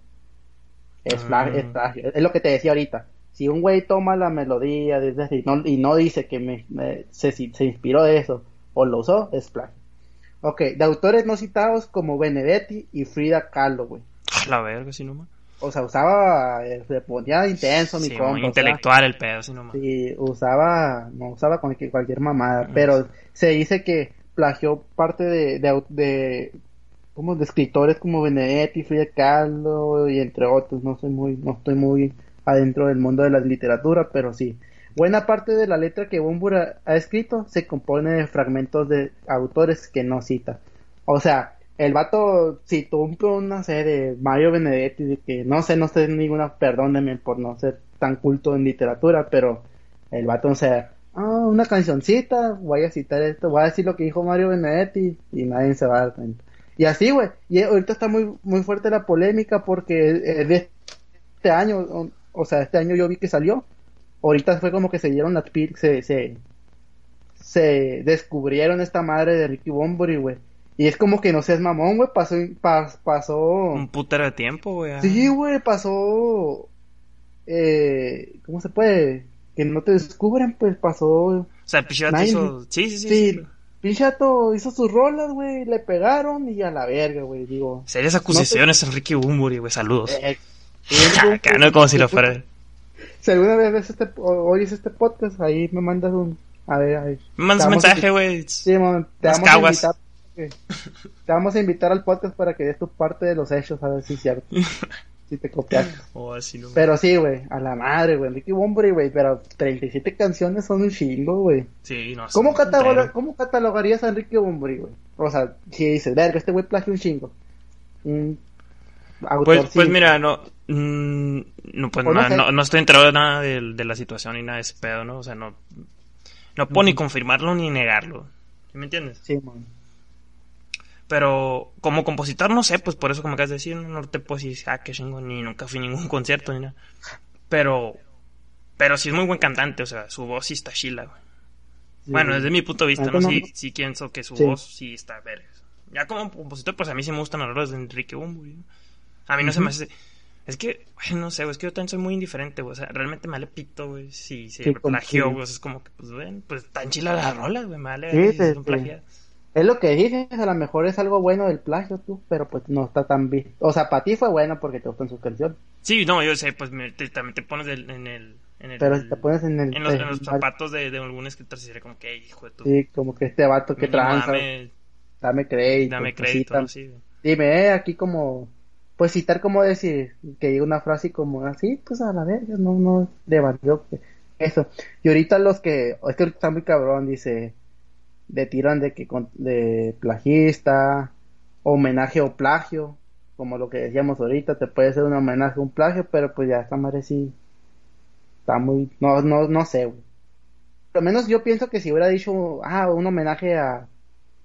es, Ah. es lo que te decía ahorita. Si un güey toma la melodía desde así, no- y no dice que me, me- se, se inspiró de eso o lo usó, es plagio. Ok, de autores no citados como Benedetti y Frida Kahlo, güey. La verga, si nomás. O sea, usaba, se ponía intenso mi Sí, compa. muy o sea, intelectual el pedo, si nomás. Sí, usaba, no usaba cualquier, cualquier mamada, pero se dice que plagió parte de, de, de, como de escritores como Benedetti, Frida Kahlo y entre otros, no soy muy, no estoy muy adentro del mundo de la literatura, pero sí. Buena parte de la letra que Bumbura ha escrito se compone de fragmentos de autores que no cita. O sea, el vato citó un, una serie de Mario Benedetti, de que no sé, no sé ninguna, perdónenme por no ser tan culto en literatura, pero el vato, o sea, ah, una cancioncita, voy a citar esto, voy a decir lo que dijo Mario Benedetti y nadie se va a dar cuenta. Y así, güey, y ahorita está muy, muy fuerte la polémica porque este año, o, sea, este año yo vi que salió, ahorita fue como que se dieron las se, se, se descubrieron esta madre de Ricky Bombori, güey. Y es como que no seas mamón, güey, pasó, pas- pasó, Un putero de tiempo, güey. sí, güey, pasó, eh, ¿cómo se puede? Que no te descubren, pues pasó, O sea, Nadie- hizo... Sí, sí, sí. sí. Pinchato hizo sus rolas, güey, le pegaron y a la verga, güey, digo. Serias acusaciones, Enrique Bumburi, güey. Saludos. eh, Acá no como si lo fuera. Si alguna vez ves este, oyes este podcast, ahí me mandas un, a ver, ahí. Me mandas Te un a mensaje, güey. Sí, te Unas vamos a invitar. Eh, Te vamos a invitar al podcast para que des tu parte de los hechos, a ver si es cierto. si te copias. O así, no. Pero sí, güey, a la madre, güey. Ricky Bombre, güey, pero 37 canciones son un chingo, güey. Sí, no. ¿Cómo, cataloga- putero. ¿Cómo catalogarías a Enrique Bombre, güey? O sea, si dices, verga, este güey plagia un chingo. Un autor, Pues, pues sí. mira, no, mm, no, pues O no no, sé. no, no estoy enterado de nada de, de la situación ni nada de ese pedo, ¿no? O sea, no, No puedo ni confirmarlo ni negarlo. ¿Sí me entiendes? Sí, man. Pero como compositor, no sé, pues por eso, como acabas de decir, no te puedo decir, ah, qué chingón, ni nunca fui a ningún concierto ni nada. Pero, pero sí es muy buen cantante, o sea, su voz sí está chila, güey. Sí. Bueno, desde mi punto de vista, Antes ¿no? Sí, sí pienso que su Sí. voz sí está verga. Ya como compositor, pues a mí sí me gustan las rolas de Enrique Bunbury, ¿no? A mí no se me hace... Es que, ay, no sé, güey, es que yo también soy muy indiferente, güey. O sea, realmente me vale pito, güey. Si se plagió, güey. o sea, es como que, pues, ven, pues tan chila la rola, güey. Me vale Sí, Es lo que dices, a lo mejor es algo bueno del plagio, tú, pero pues no está tan bien. O sea, para ti fue bueno porque te gustan sus canciones, Sí, no, yo sé, pues me- te- también te pones del- en el... En el pero si te pones en el... en los, en los zapatos de, de algún escritor, sí sería como que, "Ey, hijo de tu... Sí, como que este vato que tranza, dame, dame crédito. dame pues, crédito, sí, ¿no? Sí. Dime, eh, aquí como, pues citar como decir, que diga una frase como así, pues a la verga, no, no, valió que- eso. Y ahorita los que, es que ahorita está muy cabrón, dice, de tiran de que, de plagista, homenaje o plagio, como lo que decíamos ahorita, te puede ser un homenaje o un plagio, pero pues ya esta madre sí, está muy, no, no, no sé. Por lo menos yo pienso que si hubiera dicho, ah, un homenaje a,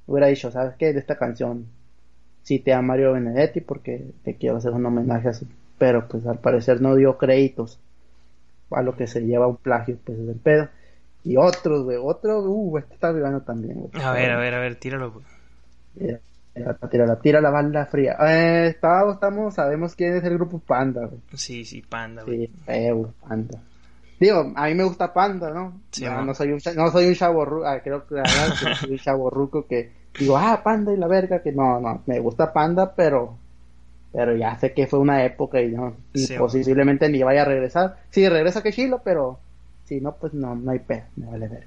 hubiera dicho, ¿sabes qué? De esta canción cité a Mario Benedetti porque te quiero hacer un homenaje así. Pero pues al parecer no dio créditos a lo que se lleva un plagio, pues es el pedo. Y otros, güey, otro, uh, este está vivano también, güey. A ver, a ver, a ver, tíralo, güey. Tira, tira, la- tira la bala fría. Eh, estamos, estamos, sabemos quién es el grupo Panda, güey. Sí, sí, panda, güey. Sí, feo, Panda. Digo, a mí me gusta Panda, ¿no? Sí, no, mo. no soy un no soy un chavo ru- ah, creo que que soy un chavo ruco que digo, ah, Panda y la verga, que no, no, me gusta Panda, pero pero ya sé que fue una época y no y Sí, posiblemente ni vaya a regresar. Sí, regresa que chilo, pero si no, pues no, no hay pedo, me vale ver.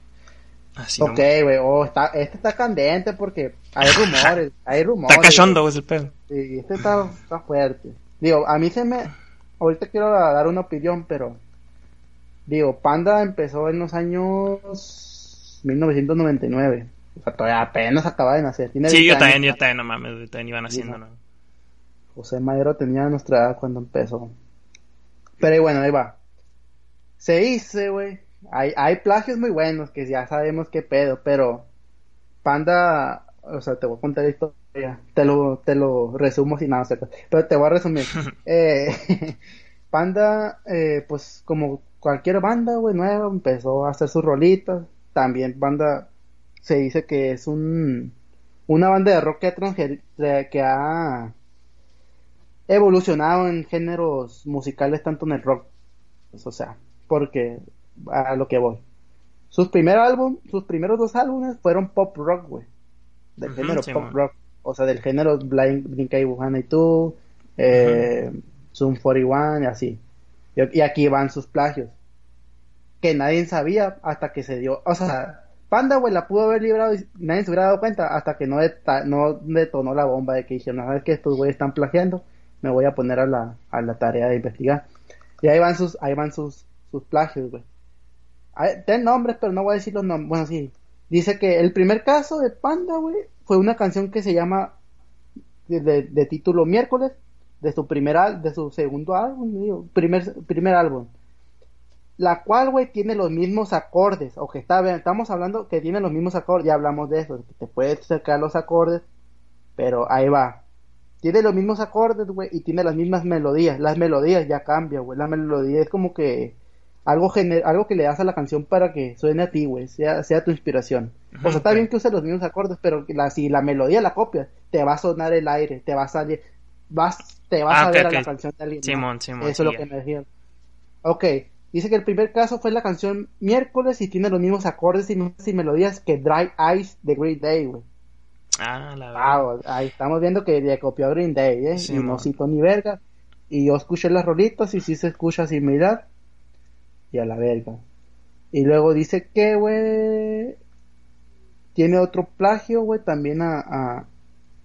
Así ok, güey, oh, está, este está candente porque hay rumores, hay rumores. Está cachondo, es el pedo. Sí, este está, está fuerte. Digo, a mí se me... Ahorita quiero dar una opinión, pero... Digo, Panda empezó en los años 1999. O sea, todavía apenas acaba de nacer. Tiene Sí, 20 yo años. también, yo también, no mames, güey, también iban haciendo, no. ¿no? José Madero tenía nuestra edad cuando empezó. Pero bueno, ahí va. Se dice, güey. Hay, hay plagios muy buenos que ya sabemos qué pedo, pero Panda, o sea, te voy a contar la historia. Te lo, te lo resumo sin nada, pero te voy a resumir. Eh, Panda, eh, pues como cualquier banda, güey, nueva, empezó a hacer sus rolitas. También Panda se dice que es un una banda de rock que que ha evolucionado en géneros musicales tanto en el rock, pues, o sea, porque a lo que voy. Sus primer álbum, sus primeros dos álbumes fueron pop rock, güey. Del género sí, pop man. rock, o sea, del género Blind Blink 182, eh, Zoom 41 y así. Y, y aquí van sus plagios. Que nadie sabía hasta que se dio, o sea, Panda, güey, la pudo haber librado y nadie se hubiera dado cuenta hasta que no, deta- no detonó la bomba de que dijeron, ¿sabes que estos güeyes están plagiando? Me voy a poner a la, a la tarea de investigar. Y ahí van sus, ahí van sus, sus plagios, güey. Ten nombres, pero no voy a decir los nombres. Bueno, sí. Dice que el primer caso de Panda, güey, fue una canción que se llama de, título Miércoles, de su primer de su segundo álbum, digo, primer, primer álbum. La cual, güey, tiene los mismos acordes. O que está estamos hablando que tiene los mismos acordes, ya hablamos de eso, que te puedes sacar los acordes, pero ahí va. Tiene los mismos acordes, güey, y tiene las mismas melodías. Las melodías ya cambian, güey. La melodía es como que algo gener- algo que le das a la canción para que suene a ti, güey, sea, sea tu inspiración. O sea, está bien que uses los mismos acordes, pero la, si la melodía la copias, te va a sonar el aire, te va a salir, vas, te vas Ah, a ver a la canción de alguien. Simón, Simón, Eso sí, es lo que me decían. Ok, dice que el primer caso fue la canción Miércoles y tiene los mismos acordes y, y melodías que Dry Eyes de Green Day, güey. Ah, la verdad. Wow, ahí estamos viendo que le copió Green Day, ¿eh? Sí, y no ni verga. Y yo escuché las rolitas y sí se escucha similar. Y a la verga. Y luego dice que, güey, tiene otro plagio, güey, también a,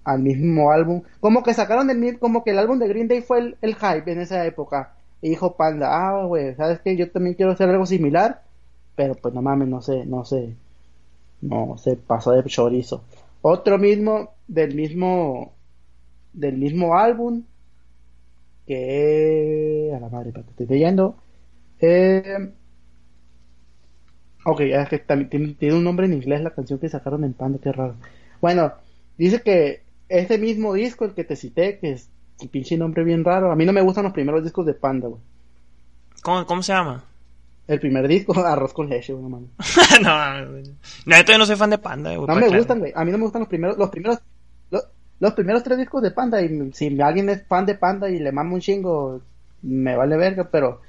al mismo álbum. Como que sacaron el mismo, como que el álbum de Green Day fue el, hype en esa época. Y dijo Panda, ah, güey, ¿sabes qué? Yo también quiero hacer algo similar. Pero pues no mames, no sé, no sé. No, se pasó de chorizo. Otro mismo, del mismo, del mismo álbum, que a la madre, espérate, estoy leyendo. Eh, Ok, es que también tiene, tiene un nombre en inglés la canción que sacaron en Panda, qué raro. Bueno, dice que ese mismo disco, el que te cité, que es un pinche nombre bien raro. A mí no me gustan los primeros discos de Panda, güey. ¿Cómo, ¿Cómo se llama? El primer disco, Arroz con leche, güey, mano. no, güey. no, yo todavía no soy fan de Panda, güey. No me gustan, güey. A mí no me gustan los primeros, los primeros, lo- los, primeros tres discos de Panda. Y si alguien es fan de Panda y le mama un chingo, me vale verga, pero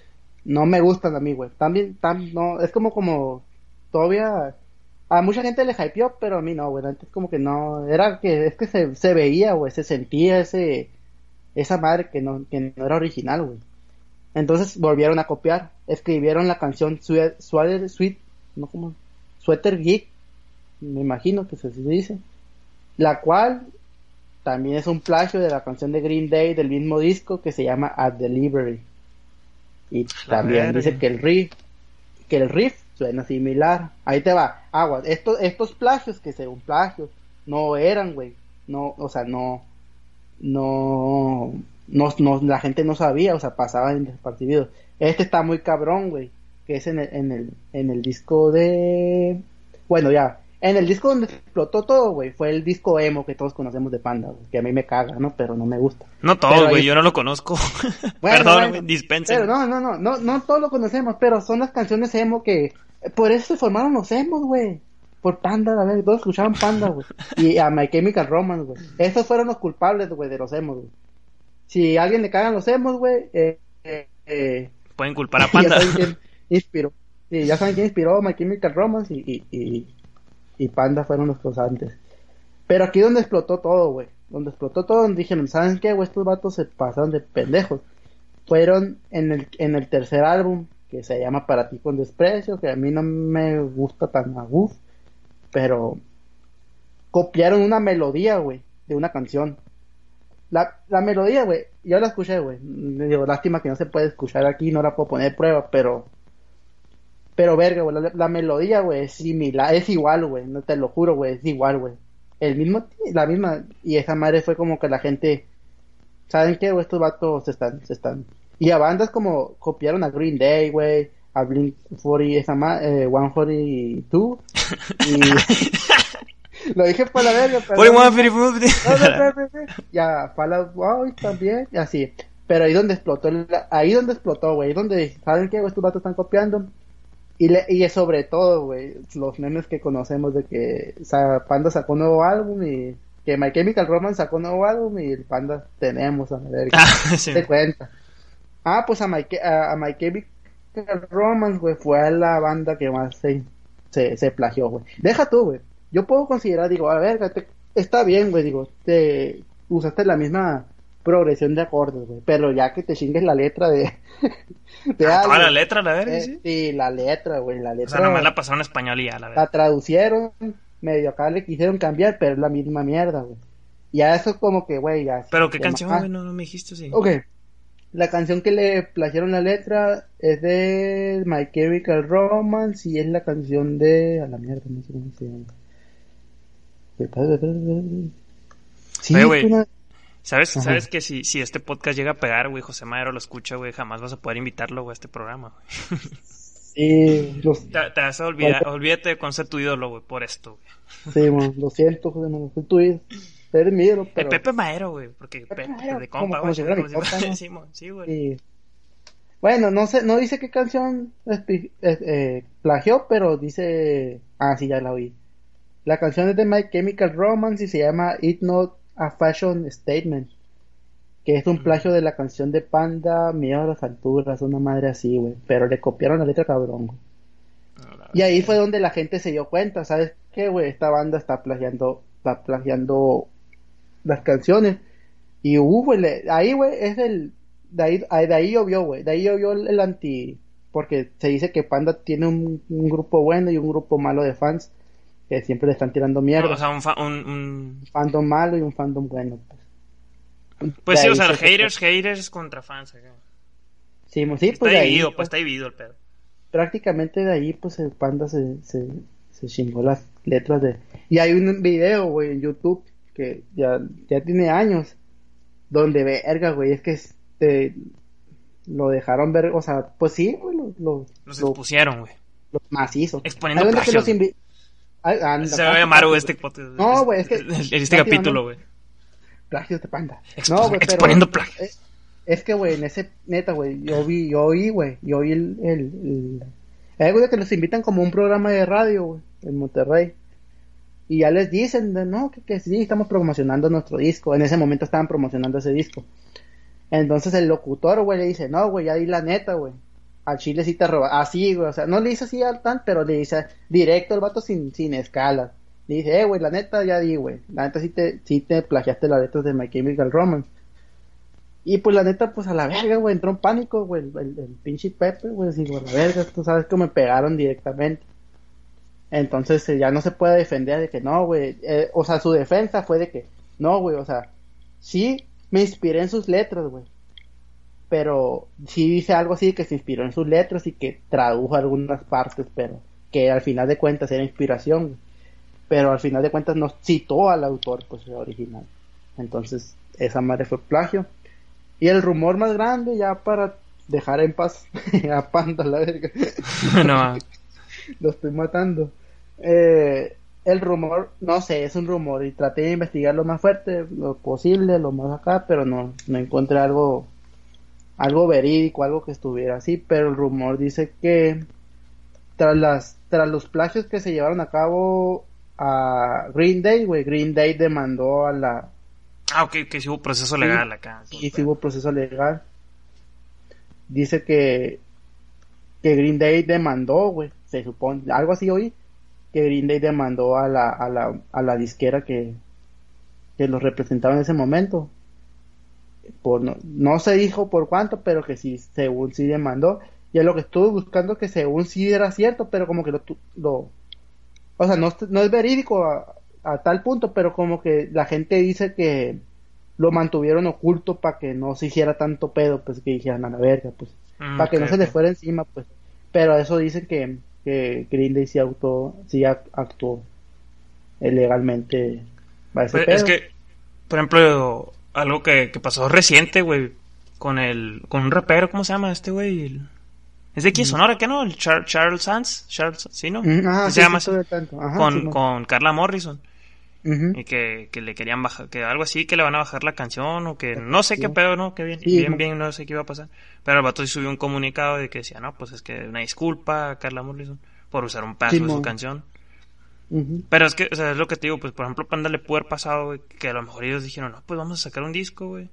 no me gustan a mí, güey. También, tam, no, es como, como, todavía, a mucha gente le hypeó, pero a mí no, güey. Antes como que no, era que, es que se, se veía, güey, se sentía ese, esa madre que no, que no era original, güey. Entonces volvieron a copiar, escribieron la canción Sweater, Sweet, no como, Sweater Geek, me imagino que se dice, la cual también es un plagio de la canción de Green Day del mismo disco que se llama At Delivery. Y La también dice que el riff, que el riff suena similar. Ahí te va, agua. Estos, estos plagios que según plagios no eran, güey. No, o sea, no, no, no, no, la gente no sabía, o sea, pasaban desapercibidos. Este está muy cabrón, güey, que es en el, en el, en el disco de, bueno, ya, en el disco donde explotó todo, güey, fue el disco emo que todos conocemos de Panda, güey, que a mí me caga, ¿no? Pero no me gusta. No todo, ahí- güey, yo no lo conozco. Bueno, Perdón, bueno, dispensen. Pero no, no, no, no, no todos lo conocemos, pero son las canciones emo que, por eso se formaron los emos, güey. Por Panda, a ver, todos escuchaban Panda, güey. Y a My Chemical Romance, güey. Esos fueron los culpables, güey, de los emos, güey. Si a alguien le cagan los emos, güey, eh, eh, eh, Pueden culpar a ya Panda. saben quién inspiró. Sí, ya saben quién inspiró My Chemical Romance y, y, y, y Panda fueron los causantes. Pero aquí donde explotó todo, güey. Donde explotó todo, donde dijeron, ¿saben qué, güey? Estos vatos se pasaron de pendejos. Fueron en el, en el tercer álbum, que se llama Para ti con desprecio, que a mí no me gusta tan a guf, pero copiaron una melodía, güey, de una canción. La, la melodía, güey, yo la escuché, güey. Digo, lástima que no se puede escuchar aquí, no la puedo poner prueba, pero. Pero verga, güey, la, la melodía, güey, es similar, es igual, güey, no te lo juro, güey, es igual, güey. El mismo, la misma, y esa madre fue como que la gente, ¿saben qué, güey? Estos vatos se están, se están. Y a bandas como copiaron a Green Day, güey, a Blink 40, esa ma, eh, 142, y. lo dije por la verga, pero. 41, 54. No, no, no, no, no. Ya, Fall Out Boy también, y así. Pero ahí donde explotó, ahí donde explotó, güey, ahí donde, ¿saben qué, güey? Estos vatos están copiando. Y, le, y sobre todo, güey, los memes que conocemos de que sa- Panda sacó un nuevo álbum y que My Chemical Romance sacó un nuevo álbum y el Panda tenemos a ver Ah, sí. te cuenta. Ah, pues a My, a, a My Chemical Romance, güey, fue la banda que más se, se, se plagió, güey. Deja tú, güey. Yo puedo considerar, digo, a ver, te- está bien, güey, digo, te usaste la misma progresión de acordes, güey, pero ya que te chingues la letra de... de Ah, algo, Toda la letra, la verga, eh, sí. sí, la letra, güey, la O letra... sea, nomás la pasaron en español y ya, la La verdad. traducieron, medio acá le quisieron cambiar, pero es la misma mierda, güey. Ya eso como que, güey, ya... Pero qué canción, güey, no, no me dijiste, sí. Ok. La canción que le plagiaron la letra es de My Chemical Romance y es la canción de... A la mierda, no sé cómo se llama. Sí, Oye, güey. una- ¿Sabes, Ajá. sabes que si, si este podcast llega a pegar, güey, José Madero lo escucha, güey, jamás vas a poder invitarlo, güey, a este programa, güey. sí, los- Te, te vas a olvidar, olvídate con ser tu ídolo, güey, por esto, güey. sí, lo siento, José Manuel, soy tu. Eres mi ídolo, El pero... Pepe Maero, güey, porque Pepe Pepe, Maero, de compa, güey. Bueno, no sé, no dice qué canción eh, eh, plagió, pero dice, ah, sí, ya la oí. La canción es de My Chemical Romance y se llama It's Not a Fashion Statement, que es un plagio de la canción de Panda, Miedo a las alturas, una madre así, güey, pero le copiaron la letra cabrón, güey. Y ahí fue donde la gente se dio cuenta, ¿sabes qué, güey? Esta banda está plagiando, está plagiando las canciones. Y uh, güey, le- ahí, güey, es el, de ahí, ahí- de ahí llovió, güey, de ahí llovió el, el anti, porque se dice que Panda tiene un, un grupo bueno y un grupo malo de fans, que siempre le están tirando mierda. No, o sea, un, fa- un, fandom malo y un fandom bueno, pues. Pues sí, o sea, se- haters, haters contra fans. acá. Sí, sí, Está pues de ahí, dividido, pues está dividido el pedo. prácticamente de ahí pues el panda se, se, se chingó las letras de y hay un video güey en YouTube que ya, ya tiene años donde verga güey es que este lo dejaron ver o sea pues sí güey lo, lo, Los lo- expusieron, güey. los macizos. Exponiendo que los Ah, Se va a llamar güey, este podcast. No, güey, es que- Este, este capítulo, güey. Plagios de panda. Expo- No, güey, pero- exponiendo plagios. Es, que, güey, en ese, neta, güey, yo vi, yo oí, güey, yo oí el, el, el- hay güey que los invitan como un programa de radio, güey, en Monterrey. Y ya les dicen, de, no, que, que sí, estamos promocionando nuestro disco. En ese momento estaban promocionando ese disco. Entonces el locutor, güey, le dice, no, güey, ya di la neta, güey. Al chile sí te roba. Así, güey, o sea, no le dice así al tan, pero le dice directo el vato sin, sin escalas. Le dice, eh, güey, la neta ya di, güey. La neta sí te, sí te plagiaste las letras de My Chemical Romance. Y pues la neta, pues a la verga, güey, entró en pánico, güey, el, el, el pinche Pepe, güey, así, güey, la tú sabes que me pegaron directamente. Entonces eh, ya no se puede defender de que no, güey, eh, o sea, su defensa fue de que, no, güey, o sea, sí me inspiré en sus letras, güey. Pero sí dice algo así que se inspiró en sus letras y que tradujo algunas partes, pero que al final de cuentas era inspiración. Pero al final de cuentas no citó al autor, pues, original. Entonces, esa madre fue plagio. Y el rumor más grande, ya para dejar en paz a Panda, la verga, no, lo estoy matando. Eh, el rumor, no sé, es un rumor y traté de investigar lo más fuerte, lo posible, lo más acá, pero no, no encontré algo, algo verídico, algo que estuviera así, pero el rumor dice que tras las, tras los plagios que se llevaron a cabo a Green Day, güey, Green Day demandó a la, Ah, ok, que sí hubo proceso legal acá. y si hubo proceso legal. Dice que que Green Day demandó, güey, se supone, algo así oí, que Green Day demandó a la, a la, a la disquera que, que los representaba en ese momento. Por, no, no se dijo por cuánto, pero que sí, según sí demandó. Y es lo que estuve buscando que según sí era cierto, pero como que lo, lo o sea, no, no es verídico a, a tal punto, pero como que la gente dice que lo mantuvieron oculto para que no se hiciera tanto pedo, pues que dijeran a la verga, pues, Mm, para que no se le fuera encima, pues. Pero eso dicen que, que Green Day sí, auto, sí ac- actuó eh, legalmente. para ese pedo. es que, por ejemplo, algo que, que pasó reciente, güey, con el, con un rapero, ¿cómo se llama este güey? El- Es de aquí, de Sonora, ¿qué no? El Char- Charles Sands, Charles, ¿sí, no? Mm, sí, se llama sí, así. Ajá, con, con Carla Morrison. Y que, que le querían bajar, que algo así, que le van a bajar la canción, o que no sé qué pedo, ¿no? Que bien, bien, bien, no sé qué iba a pasar. Pero el vato sí subió un comunicado de que decía, no, pues es que una disculpa a Carla Morrison por usar un pedazo de su Simón. Pero es que, o sea, es lo que te digo, pues por ejemplo, Panda le pudo haber pasado, güey, que a lo mejor ellos dijeron, no, pues vamos a sacar un disco, güey.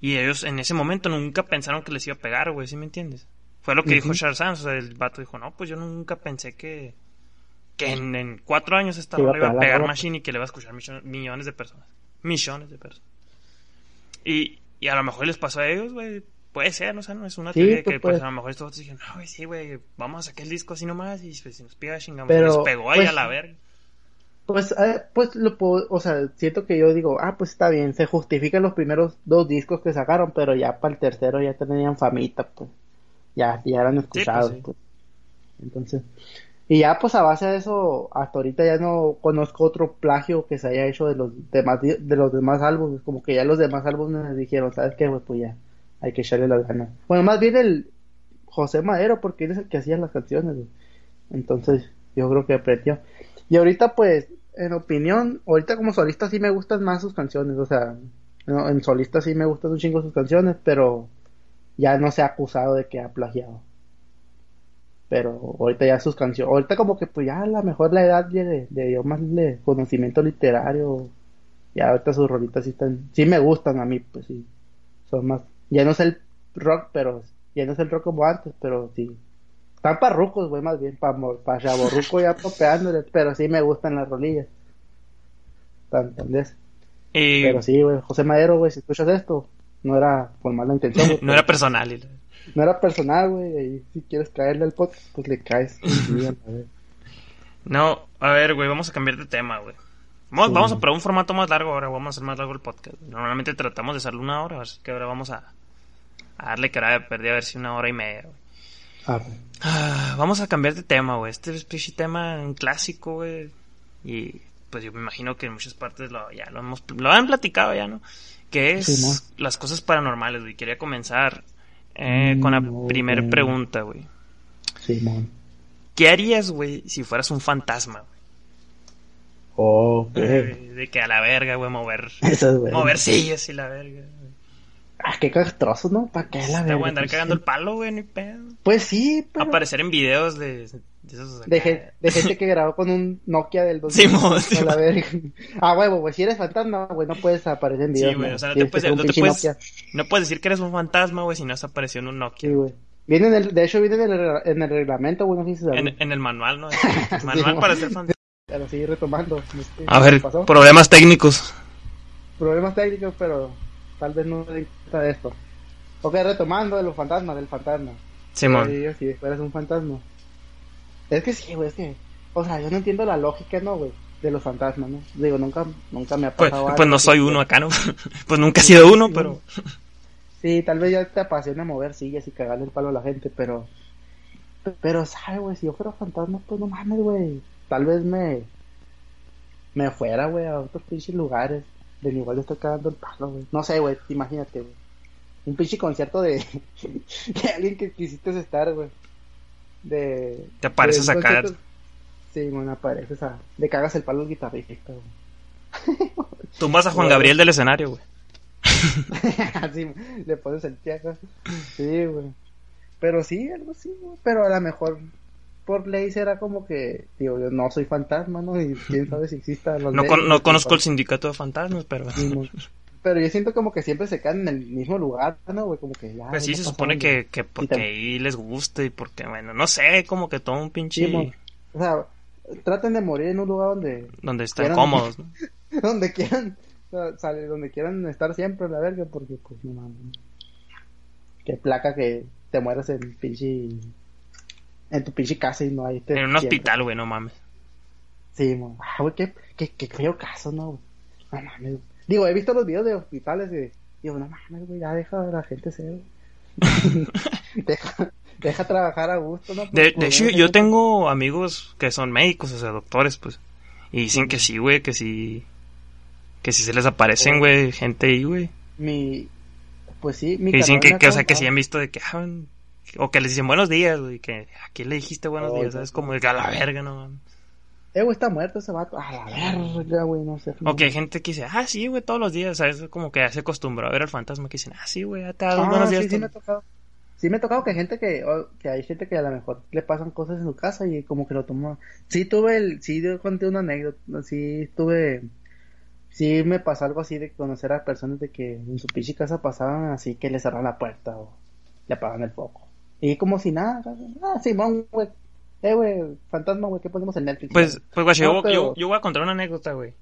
Y ellos en ese momento nunca pensaron que les iba a pegar, güey, ¿sí me entiendes? Fue lo que dijo. Charles Sands, o sea, el vato dijo, no, pues yo nunca pensé que, que en, en cuatro años esta iba a pegar. Machine y que le va a escuchar millo- millones de personas. Millones de personas. Y, y a lo mejor les pasó a ellos, güey. Puede ser, no sé, no es una Sí, teoría pues, que pues, puede. a lo mejor estos vatos dijeron, no, güey, sí, güey, vamos a sacar el disco así nomás y pues, si nos pega chingamos. Les pegó ahí pues, a la verga. Pues, eh, pues lo puedo, o sea, siento que yo digo, ah, pues está bien, se justifican los primeros dos discos que sacaron, pero ya para el tercero ya tenían famita, pues, ya, ya eran escuchados, sí. pues. Entonces, y ya pues a base de eso, hasta ahorita ya no conozco otro plagio que se haya hecho de los demás, de los demás álbumes, como que ya los demás álbumes dijeron, ¿sabes qué, güey? Pues ya, hay que echarle las ganas. Bueno, más bien el José Madero, porque él es el que hacía las canciones. Entonces, yo creo que aprendió. Y ahorita, pues, en opinión, ahorita como solista sí me gustan más sus canciones, o sea, en solista sí me gustan un chingo sus canciones, pero ya no se ha acusado de que ha plagiado. Pero ahorita ya sus canciones, ahorita como que pues ya a lo mejor la edad le, le dio más le- conocimiento literario, ya ahorita sus rolitas sí están, sí me gustan a mí, pues sí, son más, ya no es el rock, pero, ya no es el rock como antes, pero sí, están parrucos, güey, más bien, para pa chaborruco ya topeándole, pero sí me gustan las rolillas. ¿Entendés? Y Pero sí, güey, José Madero, güey, si escuchas esto, no era con mala intención, no era personal. y- no era personal, güey, y si quieres caerle al podcast, pues le caes. A. No, a ver, güey, vamos a cambiar de tema, güey. Vamos, Sí. vamos a probar un formato más largo ahora, vamos a hacer más largo el podcast. Normalmente tratamos de hacerlo una hora, así que ahora vamos a, a darle cara de perdida a ver si una hora y media, güey. Ah. Ah, vamos a cambiar de tema, güey. Este es pinche tema un clásico, güey. Y pues yo me imagino que en muchas partes lo, ya lo hemos lo han platicado ya, ¿no? Que es las cosas paranormales, güey. Quería comenzar eh, con la Mm, primera pregunta, güey. Simón. ¿Qué harías, güey, si fueras un fantasma? güey? Oh, De que a la verga, güey, mover, Eso es bueno. mover sillas y la verga. Ah, qué castroso, ¿no? ¿Para qué la Te verga? voy a andar cagando sí. el palo, güey, ni pedo. Pues sí, pero... Aparecer en videos de, de esos acá. De, gen- de gente que grabó con un Nokia del 2000. Simón, Simón. verga. Ah, huevo, güey. Si eres fantasma, güey, no puedes aparecer en videos. Sí, güey, o sea, no te puedes, no te puedes, no puedes decir que eres un fantasma, güey, si no has aparecido en un Nokia. Sí, güey. Viene en el, de hecho, viene en el, en el reglamento, güey, no sé si. En, en el manual, ¿no? manual Sí, para ser fantasma. Pero sí, retomando. este, A ver, problemas técnicos. Problemas técnicos, pero tal vez no se cuenta de esto. Ok, retomando de los fantasmas, del fantasma. Simón. Digo, si fueras un fantasma. Es que sí, güey, es que... O sea, yo no entiendo la lógica, ¿no, güey? De los fantasmas, ¿no? Digo, nunca, nunca me ha Pues, pasado pues algo no soy uno acá, ¿no? pues nunca he sido uno, Sí, pero... Sí, tal vez ya te apasiona mover sillas y cagarle el palo a la gente, pero... Pero, ¿sabes, güey? Si yo fuera fantasma, pues no mames, güey. Tal vez me... Me fuera, güey, a otros pinches lugares. De igual de estar cagando el palo, güey. No sé, güey, imagínate, güey. Un pinche concierto de... de alguien que quisiste estar, güey. De... Te apareces acá. concierto- Sí, bueno, apareces a... Le cagas el palo al guitarrista, güey. Tumbas a Juan. Gabriel del escenario, güey. Así le pones el pie acá. Sí, güey. Pero sí, algo así, güey. Pero a lo mejor por ley será como que, digo, yo no soy fantasma, ¿no? Y quién sabe si exista. los No, con- no conozco el sindicato de fantasmas, pero... Pero yo siento como que siempre se quedan en el mismo lugar, ¿no, güey? Como que ya. Pues sí, se supone que, que porque ahí les gusta y porque, bueno, no sé, como que todo un pinche... Sí, O sea, traten de morir en un lugar donde, donde Quieran- cómodos, ¿no? donde quieran, o sea, sale- donde quieran estar siempre, la verga, porque pues no mames. Qué placa que te mueras en pinche, en tu pinche casa y no hay. En un hospital, güey, no mames. Sí. Ah, güey, qué, qué, qué feo caso, ¿no? No mames. Digo, he visto los videos de hospitales y digo, no mames, güey, ya deja a la gente ser. deja, deja trabajar a gusto, ¿no? De, de hecho, yo en- tengo amigos que son médicos, o sea, doctores, pues. Y dicen que sí, güey, que sí. Que sí se les aparecen, güey, gente ahí, güey. Mi. Pues sí, mi Que dicen que, que, o sea, que sí han visto de que. ah, o que les dicen buenos días, güey, que a quién le dijiste buenos Oh, días. ¿sabes? Como que a la verga, no. Eh, güey, está muerto ese vato. A la verga, güey, no sé. O que hay gente que dice, ah, sí, güey, todos los días, ¿sabes? Como que ya se acostumbró a ver al fantasma que dicen, ah, sí, güey, ya te Ah, buenos días. sí, sí me ha todos". tocado. Sí me ha tocado que gente que, o- que hay gente que a lo mejor le pasan cosas en su casa y como que lo toma. Sí tuve el, sí yo conté una anécdota, sí tuve, sí me pasó algo así de conocer a personas de que en su pinche casa pasaban así que le cerraban la puerta o le apagaban el foco. Y como si nada, ah, Simón, güey. Eh, güey, fantasma, güey, ¿qué ponemos en Netflix? Pues, pues, güey, yo, No, yo, pero- yo voy a contar una anécdota, güey.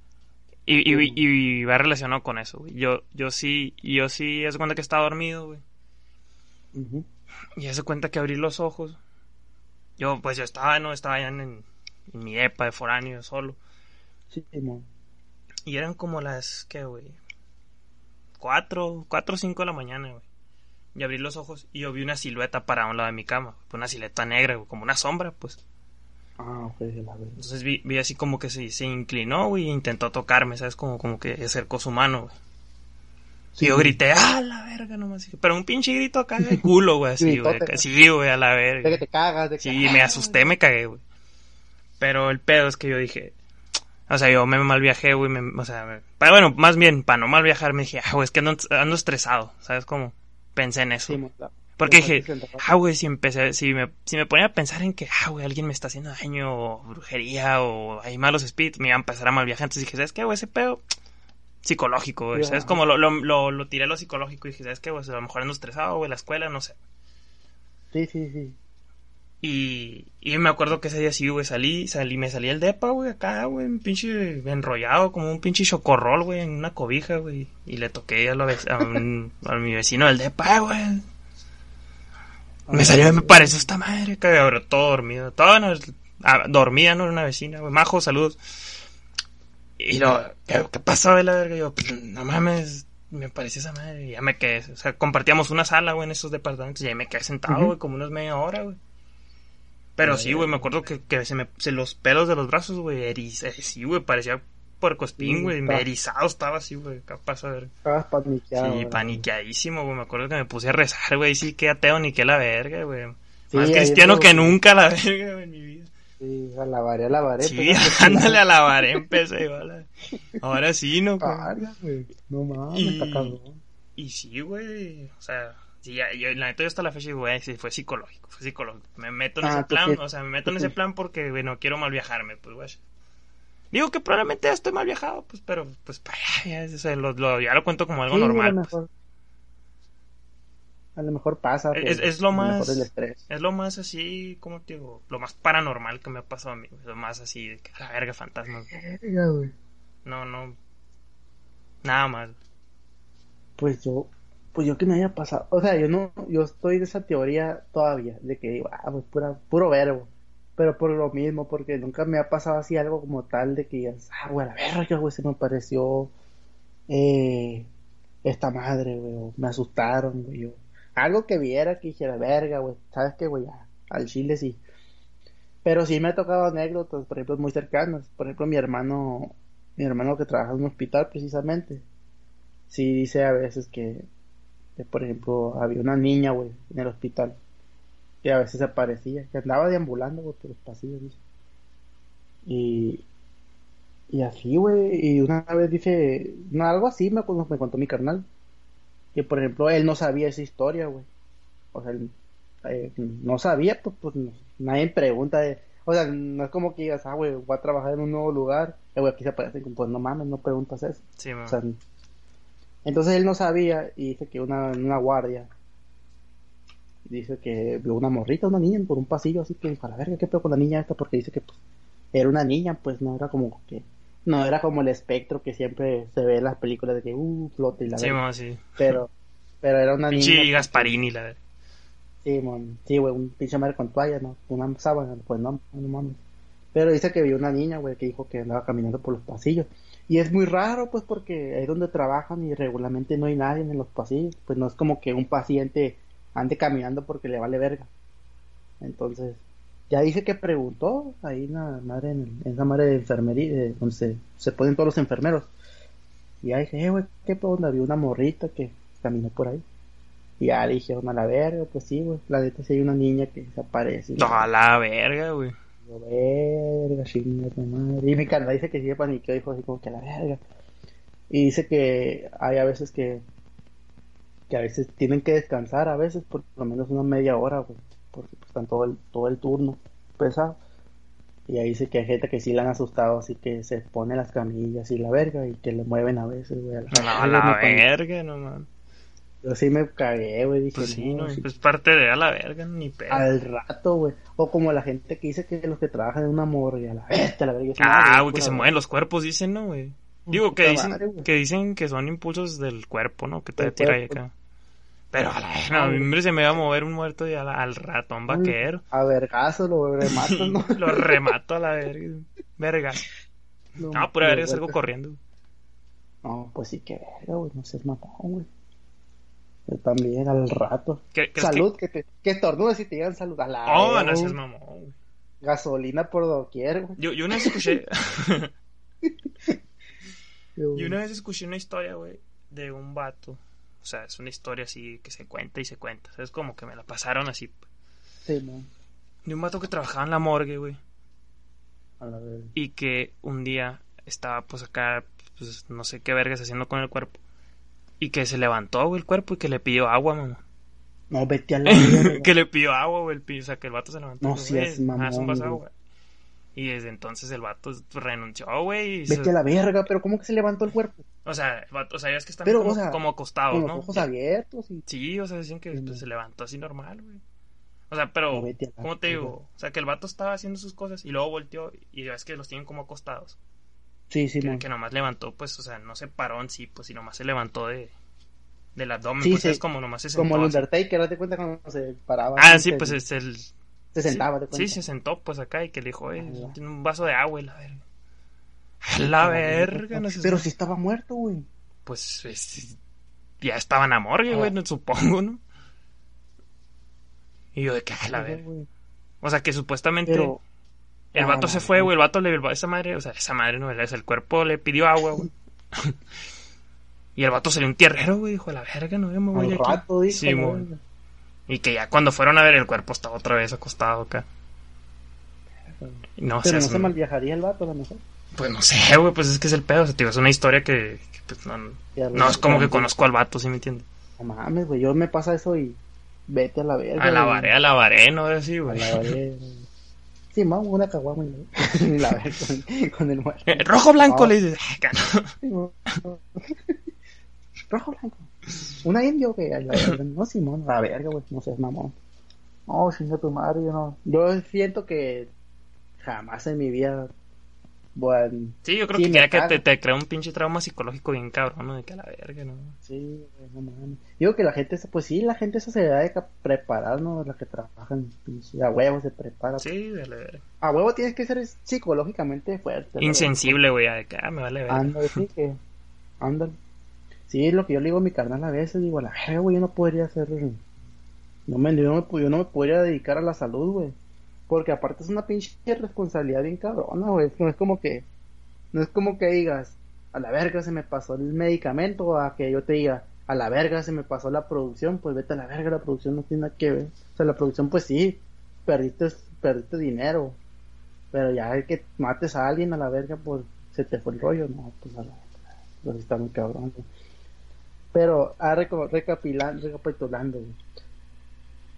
Y, y, y va relacionado con eso, güey. Yo, yo sí, yo sí, hace cuenta que estaba dormido, güey. Y hace cuenta que abrí los ojos. Yo, pues yo estaba, no, estaba allá en, en mi depa de foráneo, solo. Sí, Simón. Y eran como las, ¿qué, güey? Cuatro, cuatro o cinco de la mañana, güey. Y abrí los ojos y yo vi una silueta para un lado de mi cama. Una silueta negra, como una sombra, pues. Ah, ok, la verdad. Entonces vi, vi así como que se, se inclinó, güey, e intentó tocarme, ¿sabes? Como, como que acercó su mano, güey. Y yo grité, ¡ah, la verga! Nomás. Pero un pinche grito acá de culo, güey, así, güey. Sí, güey, a la De que verga. te cagas, de que... Sí, me asusté, me cagué, güey. Pero el pedo es que yo dije, o sea, yo me mal viajé, güey, me- o sea, me- para, bueno, más bien, para no mal viajar, me dije, ah, güey, es que ando, ando estresado, ¿sabes cómo? Pensé en eso. Porque dije, ah, güey, si empecé, si me, si me ponía a pensar en que, ah, güey, alguien me está haciendo daño, o brujería, o hay malos espíritus, me iba a empezar a mal viajar. Entonces dije, ¿sabes qué, güey? Ese pedo psicológico, güey. Ya. ¿Sabes? Como lo, lo, lo, lo tiré a lo psicológico y dije, ¿sabes qué, güey? A lo mejor ando estresado, güey, la escuela, no sé. Sí, sí, sí. Y, y me acuerdo que ese día sí, güey, salí, salí, me salí el depa, güey, acá, güey, un pinche enrollado, como un pinche chocorrol, güey, en una cobija, güey. Y le toqué a, lo ve- a, un- a mi vecino del depa, "Eh, güey. Me salió me pareció esta madre, cabrón, todo dormido. Todo no, ah, dormía, no era una vecina, güey. Majo, saludos. Y lo, ¿qué, qué pasó, de la verga? Y yo, pues, no mames, me pareció esa madre. Y ya me quedé, o sea, compartíamos una sala, güey, en esos departamentos. Y ahí me quedé sentado, güey, como unas media hora, güey. Pero sí, güey, me acuerdo que, que se me, se los pelos de los brazos, güey, eriz, eh, sí, güey, parecía puercoespín, Mm, güey, erizado estaba así, güey, capaz, a ver. Estabas paniqueado. Sí, güey. paniqueadísimo, güey. Me acuerdo que me puse a rezar, güey. Sí, que ateo ni que la verga, güey. Sí, Más cristiano que nunca, la verga, güey, en mi vida. alabaré, alabaré. Sí, pues, ándale a lavar, empecé, ¿vale? Ahora sí, ¿no? güey. No mames, Y- está cabrón. Y sí, güey, o sea, sí, yo, la neta yo hasta la fecha digo, güey, sí, fue psicológico, fue psicológico. Me meto en Ah, ese plan, o sea, me meto en ese plan porque, güey, no quiero mal viajarme, pues, güey. Digo que probablemente ya estoy mal viajado, pues, pero, pues, pa, ya, ya, o sea, lo, lo- ya lo cuento como algo Sí, normal, A lo pues. mejor, a lo mejor pasa. Es- pues, es lo a más-. Es lo más así, como te digo, lo más paranormal que me ha pasado a mí, lo más así, de que, la verga, fantasmas, güey. Verga, güey. No, no, nada más. Pues yo, pues yo que me haya pasado, o sea, yo no, yo estoy de esa teoría todavía, de que digo, ah, pues puro verbo, pero por lo mismo, porque nunca me ha pasado así algo como tal de que ah, güey, la verga, güey, se me pareció, eh, esta madre, güey, o me asustaron, güey, algo que viera que dijera, verga, güey, sabes qué, güey, al chile sí. Pero sí me ha tocado anécdotas, por ejemplo, muy cercanas. Por ejemplo, mi hermano, mi hermano que trabaja en un hospital precisamente, sí dice a veces que, por ejemplo, había una niña, güey, en el hospital, que a veces aparecía, que andaba deambulando, güey, por los pasillos, dice. Y, y así, güey, y una vez dice, no, algo así me, me contó mi carnal, que por ejemplo, él no sabía esa historia, güey. O sea, él, eh, no sabía, pues, pues no- nadie pregunta de, o sea, no es como que digas, ah, güey, voy a trabajar en un nuevo lugar, eh, güey, aquí se aparece, pues no mames, no preguntas eso. Sí, man. O sea, entonces él no sabía y dice que una, guardia dice que vio una morrita, una niña por un pasillo, así que dijo, a la verga, ¿qué pedo con la niña esta? Porque dice que pues era una niña, pues no era como que, no era como el espectro que siempre se ve en las películas de que, uh, flota y la sí, verga. sí. Pero, pero era una niña. Pinche Gasparini, la verdad. Sí, mon, sí, güey, un pinche madre con toalla, ¿no? Una sábana, pues no, no mames. Pero dice que vio una niña, güey, que dijo que andaba caminando por los pasillos. Y es muy raro, pues, porque ahí donde trabajan y regularmente no hay nadie en los pasillos. Pues no es como que un paciente ande caminando porque le vale verga. Entonces, ya dice que preguntó ahí la madre, en, en madre de enfermería, eh, donde se, se ponen todos los enfermeros. Y ya dije, eh, güey, ¿qué onda? Había una morrita que caminó por ahí. Y ya le dijeron a la verga, pues sí, güey. La neta sí hay una niña que se aparece. No, a la verga, güey. Yo, verga, chinga tu madre. Y mi carnal dice que sí paniqueó, dijo así como que a la verga. Y dice que hay a veces que, que a veces tienen que descansar, a veces por lo menos una media hora, güey. Porque pues, están todo el, todo el turno pesado. Y ahí dice que hay gente que sí la han asustado, así que se pone las camillas y la verga y que le mueven a veces, güey. a la No, la verga, no, man. Yo sí me cagué, güey. Dije, Pues sí, no, no, sí, pues parte de a la verga, ni pedo. al rato, güey. O como la gente que dice que los que trabajan en una morgue, a la bestia, la verga. Ah, güey, que se mueven los cuerpos, dicen, ¿no, güey? Digo, que dicen, madre, que dicen que son impulsos del cuerpo, ¿no? Que te tira ahí acá. Pero a la verga, a mí hombre, se me va a mover un muerto y a la- al ratón vaquero. A vergazo lo rematan, ¿no? Lo remato a la verga. Verga. No, pura verga, salgo corriendo. No, pues sí que verga, güey. No seas mamón, güey. Yo también, al rato. ¿Qué- crees Salud, que, te, que estornudes y te digan salud. A la Oh, no seas mamón. Gasolina por doquier, güey. Yo, yo una vez escuché. Yo- una vez escuché una historia, güey, de un vato. O sea, es una historia así que se cuenta y se cuenta. Es como que me la pasaron así. Sí. De un vato que trabajaba en la morgue, güey. A la verga. Y que un día estaba, pues acá, pues no sé qué vergas haciendo con el cuerpo. Y que se levantó, güey, el cuerpo y que le pidió agua, mamá. No, vete a la que le pidió agua, güey, el pi- O sea, que el vato se levantó. No seas "Eh, mamón, güey. agua". Y desde entonces el vato renunció, güey. Vete se- a la verga, pero ¿cómo que se levantó el cuerpo? O sea, el vato, o sea, ya es que están Pero, como, o sea, como acostados, Con los ¿no? ojos abiertos y... Sí, o sea, decían que pues, se levantó así normal, güey. O sea, pero, No, vete a la ¿cómo te digo? O sea, que el vato estaba haciendo sus cosas y luego volteó y ya es que los tienen como acostados. Sí, sí, que, que nomás levantó, pues, o sea, no se paró en sí, pues, y nomás se levantó de del abdomen, Sí, pues sí. es como nomás se sentó. Como el. Undertaker, date cuenta cuando se paraba. Ah, sí, se- pues es el... Se sentaba, sí, te sí, cuenta. se sentó, pues, acá y que le dijo, eh, Ah, tiene un vaso de agua y la verga. La verga, no sé. Pero si estaba muerto, güey. Pues, es- ya estaban a morgue, güey, Ah. no- supongo, ¿no? Y yo de que, la verga. O sea, que supuestamente Pero, el vato se fue, güey. El vato le. Esa madre, o sea, esa madre no es el cuerpo le pidió agua, güey. y el vato salió un tierrero, güey. Dijo, a la verga, no, me voy aquí. rato, dijo. Sí, verga. Y que ya cuando fueron a ver, el cuerpo estaba otra vez acostado acá. No, Pero seas no se mal viajaría el vato, a lo mejor. Pues no sé, güey, pues es que es el pedo. O sea, tío, es una historia que, que, pues, no, Ya no es como que conozco al vato, ¿sí me entiendes? No mames, güey. Yo me pasa eso y vete a la verga. A la güey. varé, a la varé, no así, A güey. Sí, vamos, una caguama y la- verga con, con el muerto. Eh, Rojo blanco Ah. le dices. "Ah, cano". Sí, mo- Rojo blanco. Una indio que. No, Simón, la verga, güey. No seas mamón. No, chinga tu madre, yo no. Yo siento que jamás en mi vida a. Sí, yo creo Sí, que ya te, te crea un pinche trauma psicológico bien cabrón, ¿no? De que a la verga, ¿no? Sí, no mames. Digo que la gente, pues sí, la gente esa se debe preparar, ¿no? La que trabajan, pinche, a huevo se prepara. Sí, de la verga. A huevo tienes que ser psicológicamente fuerte. Insensible, güey, a de que, ah, me vale verga. Ándale, sí, que. Ándale. Sí, es lo que yo le digo a mi carnal a veces, digo, a la verga, güey, yo no podría hacer. No me, yo, no me, yo no me podría dedicar a la salud, güey. Porque aparte es una pinche responsabilidad bien cabrona, güey. No es como que. No es como que digas, a la verga se me pasó el medicamento, a que yo te diga, a la verga se me pasó la producción, pues vete a la verga, la producción no tiene nada que ver. O sea, la producción, pues sí, perdiste, perdiste dinero. Pero ya el que mates a alguien a la verga, pues se te fue el rollo, no, pues a la verga. Pues está muy cabrón. Pero, ah, recapitulando, güey.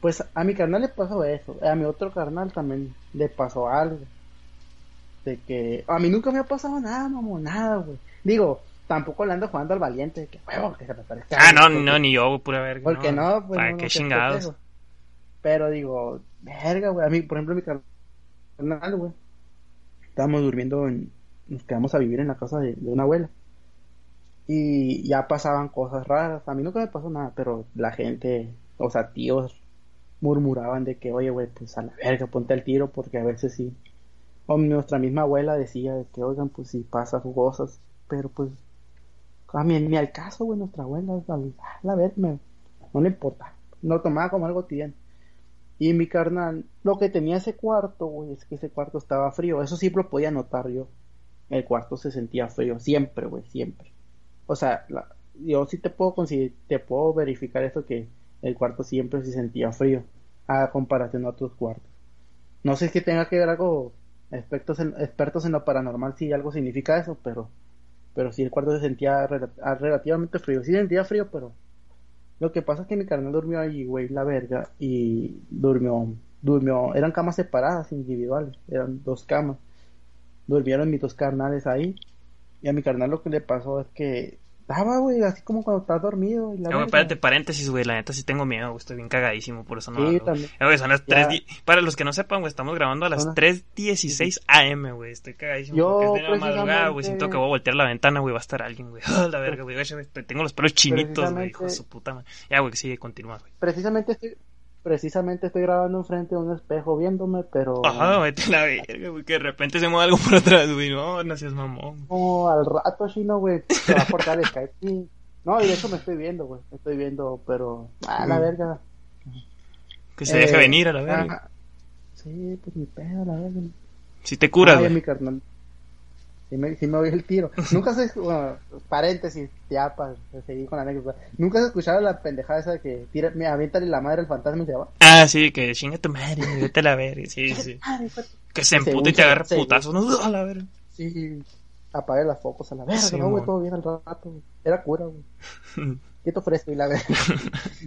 Pues a mi carnal le pasó eso, a mi otro carnal también le pasó algo. De que a mí nunca me ha pasado nada, mamón, nada, güey. Digo, tampoco le ando jugando al valiente, de que huevo, que se me parezca. Ah, no, no, ni yo, pura verga. Porque no, pues ¿Para no, qué no, chingados? Pero digo, verga, güey. A mí, por ejemplo, mi carnal, güey. Estábamos durmiendo en. Nos quedamos a vivir en la casa de, de una abuela. Y ya pasaban cosas raras. A mí nunca me pasó nada, pero la gente, o sea, tíos, murmuraban de que, oye, güey, pues a la verga, ponte al tiro, porque a veces sí. O nuestra misma abuela decía de que, oigan, pues si pasa cosas, pero pues. A mí ni al caso, güey, nuestra abuela, a la verga, me- no le importa. No tomaba como algo cotidiano. Y mi carnal, lo que tenía ese cuarto, güey, es que ese cuarto estaba frío. Eso sí lo podía notar yo. El cuarto se sentía frío, siempre, güey, siempre. O sea, la- yo sí te puedo consider- te puedo verificar eso que el cuarto siempre se sentía frío a comparación a otros cuartos. No sé si tenga que ver algo expertos en, expertos en lo paranormal si algo significa eso, pero pero sí el cuarto se sentía ah, relativamente frío. Sí sentía frío, pero lo que pasa es que mi carnal durmió allí, güey, la verga, y durmió, durmió, eran camas separadas, individuales, eran dos camas. Durmieron mis dos carnales ahí, y a mi carnal lo que le pasó es que estaba, güey, así como cuando estás dormido. Y la verga. espérate, paréntesis, güey. La neta sí tengo miedo, güey. Estoy bien cagadísimo, por eso no Sí, también. Eh, son las Ya. 3 di- Para los que no sepan, güey, estamos grabando a las Son las- 3.16 AM, güey. Estoy cagadísimo Yo, porque es de la madrugada, güey. Siento que voy a voltear la ventana, güey. Va a estar alguien, güey. Ah, la verga, güey. Tengo los pelos chinitos, güey. Hijo de su puta madre. Ya, güey, sigue, continúa, güey. Precisamente estoy, precisamente estoy grabando enfrente de un espejo viéndome, pero Ajá, vete a la verga, güey. Que de repente se mueve algo por atrás, güey. No, no seas mamón. como al rato chino, güey, se va a cortar el Skype. Sí. No, y de hecho me estoy viendo, güey, me estoy viendo, pero, ah, la verga. Que se deje Eh, venir a la verga. ajá. Sí, pues mi pedo, la verga. Si te curas, güey. mi carnal. Sí me, sí me oí el tiro. Nunca se, bueno, paréntesis, ya para seguir con la anécdota. Nunca se escuchaba la pendejada esa que tira, me aviéntale la madre al fantasma y se va. Ah, sí, que chinga tu madre, vete a la verga. Sí, sí. Fue- Que se empute y te se- agarre putazos, ¿no? A la verga. Sí, apague las focos a la verga, Sí, no, güey, todo bien al rato, güey. Era cura, güey. Quieto fresco y la verga.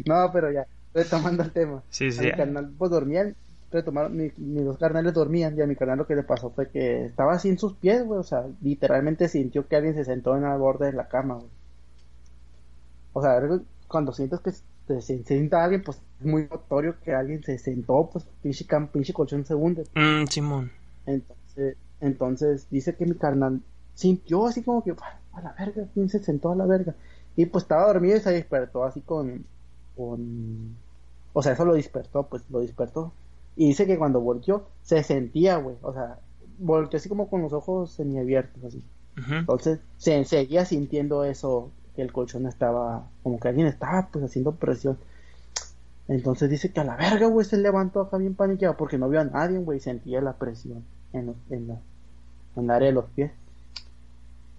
no, pero ya, retomando el tema. Sí, sí. mi carnal, pues dormían, retomaron, mi- mis dos carnales dormían y a mi carnal lo que le pasó fue que estaba sin sus pies, güey, o sea, literalmente sintió que alguien se sentó en el borde de la cama, güey. O sea, cuando sientes que se, se sienta alguien, pues es muy notorio que alguien se sentó, pues pinche, cam- pinche colchón se hunde. Mm, Simón. Entonces, entonces dice que mi carnal sintió así como que "Ah, a la verga, ¿quién se sentó a la verga? Y pues estaba dormido y se despertó así con, con, o sea, eso lo despertó, pues lo despertó. Y dice que cuando volteó se sentía, güey, o sea, volteó así como con los ojos semiabiertos, así. Entonces se seguía sintiendo eso, que el colchón estaba, como que alguien estaba pues haciendo presión. Entonces dice que a la verga, güey, se levantó acá bien paniqueado porque no vio a nadie, güey, sentía la presión en, los- en, la, en el área de los pies.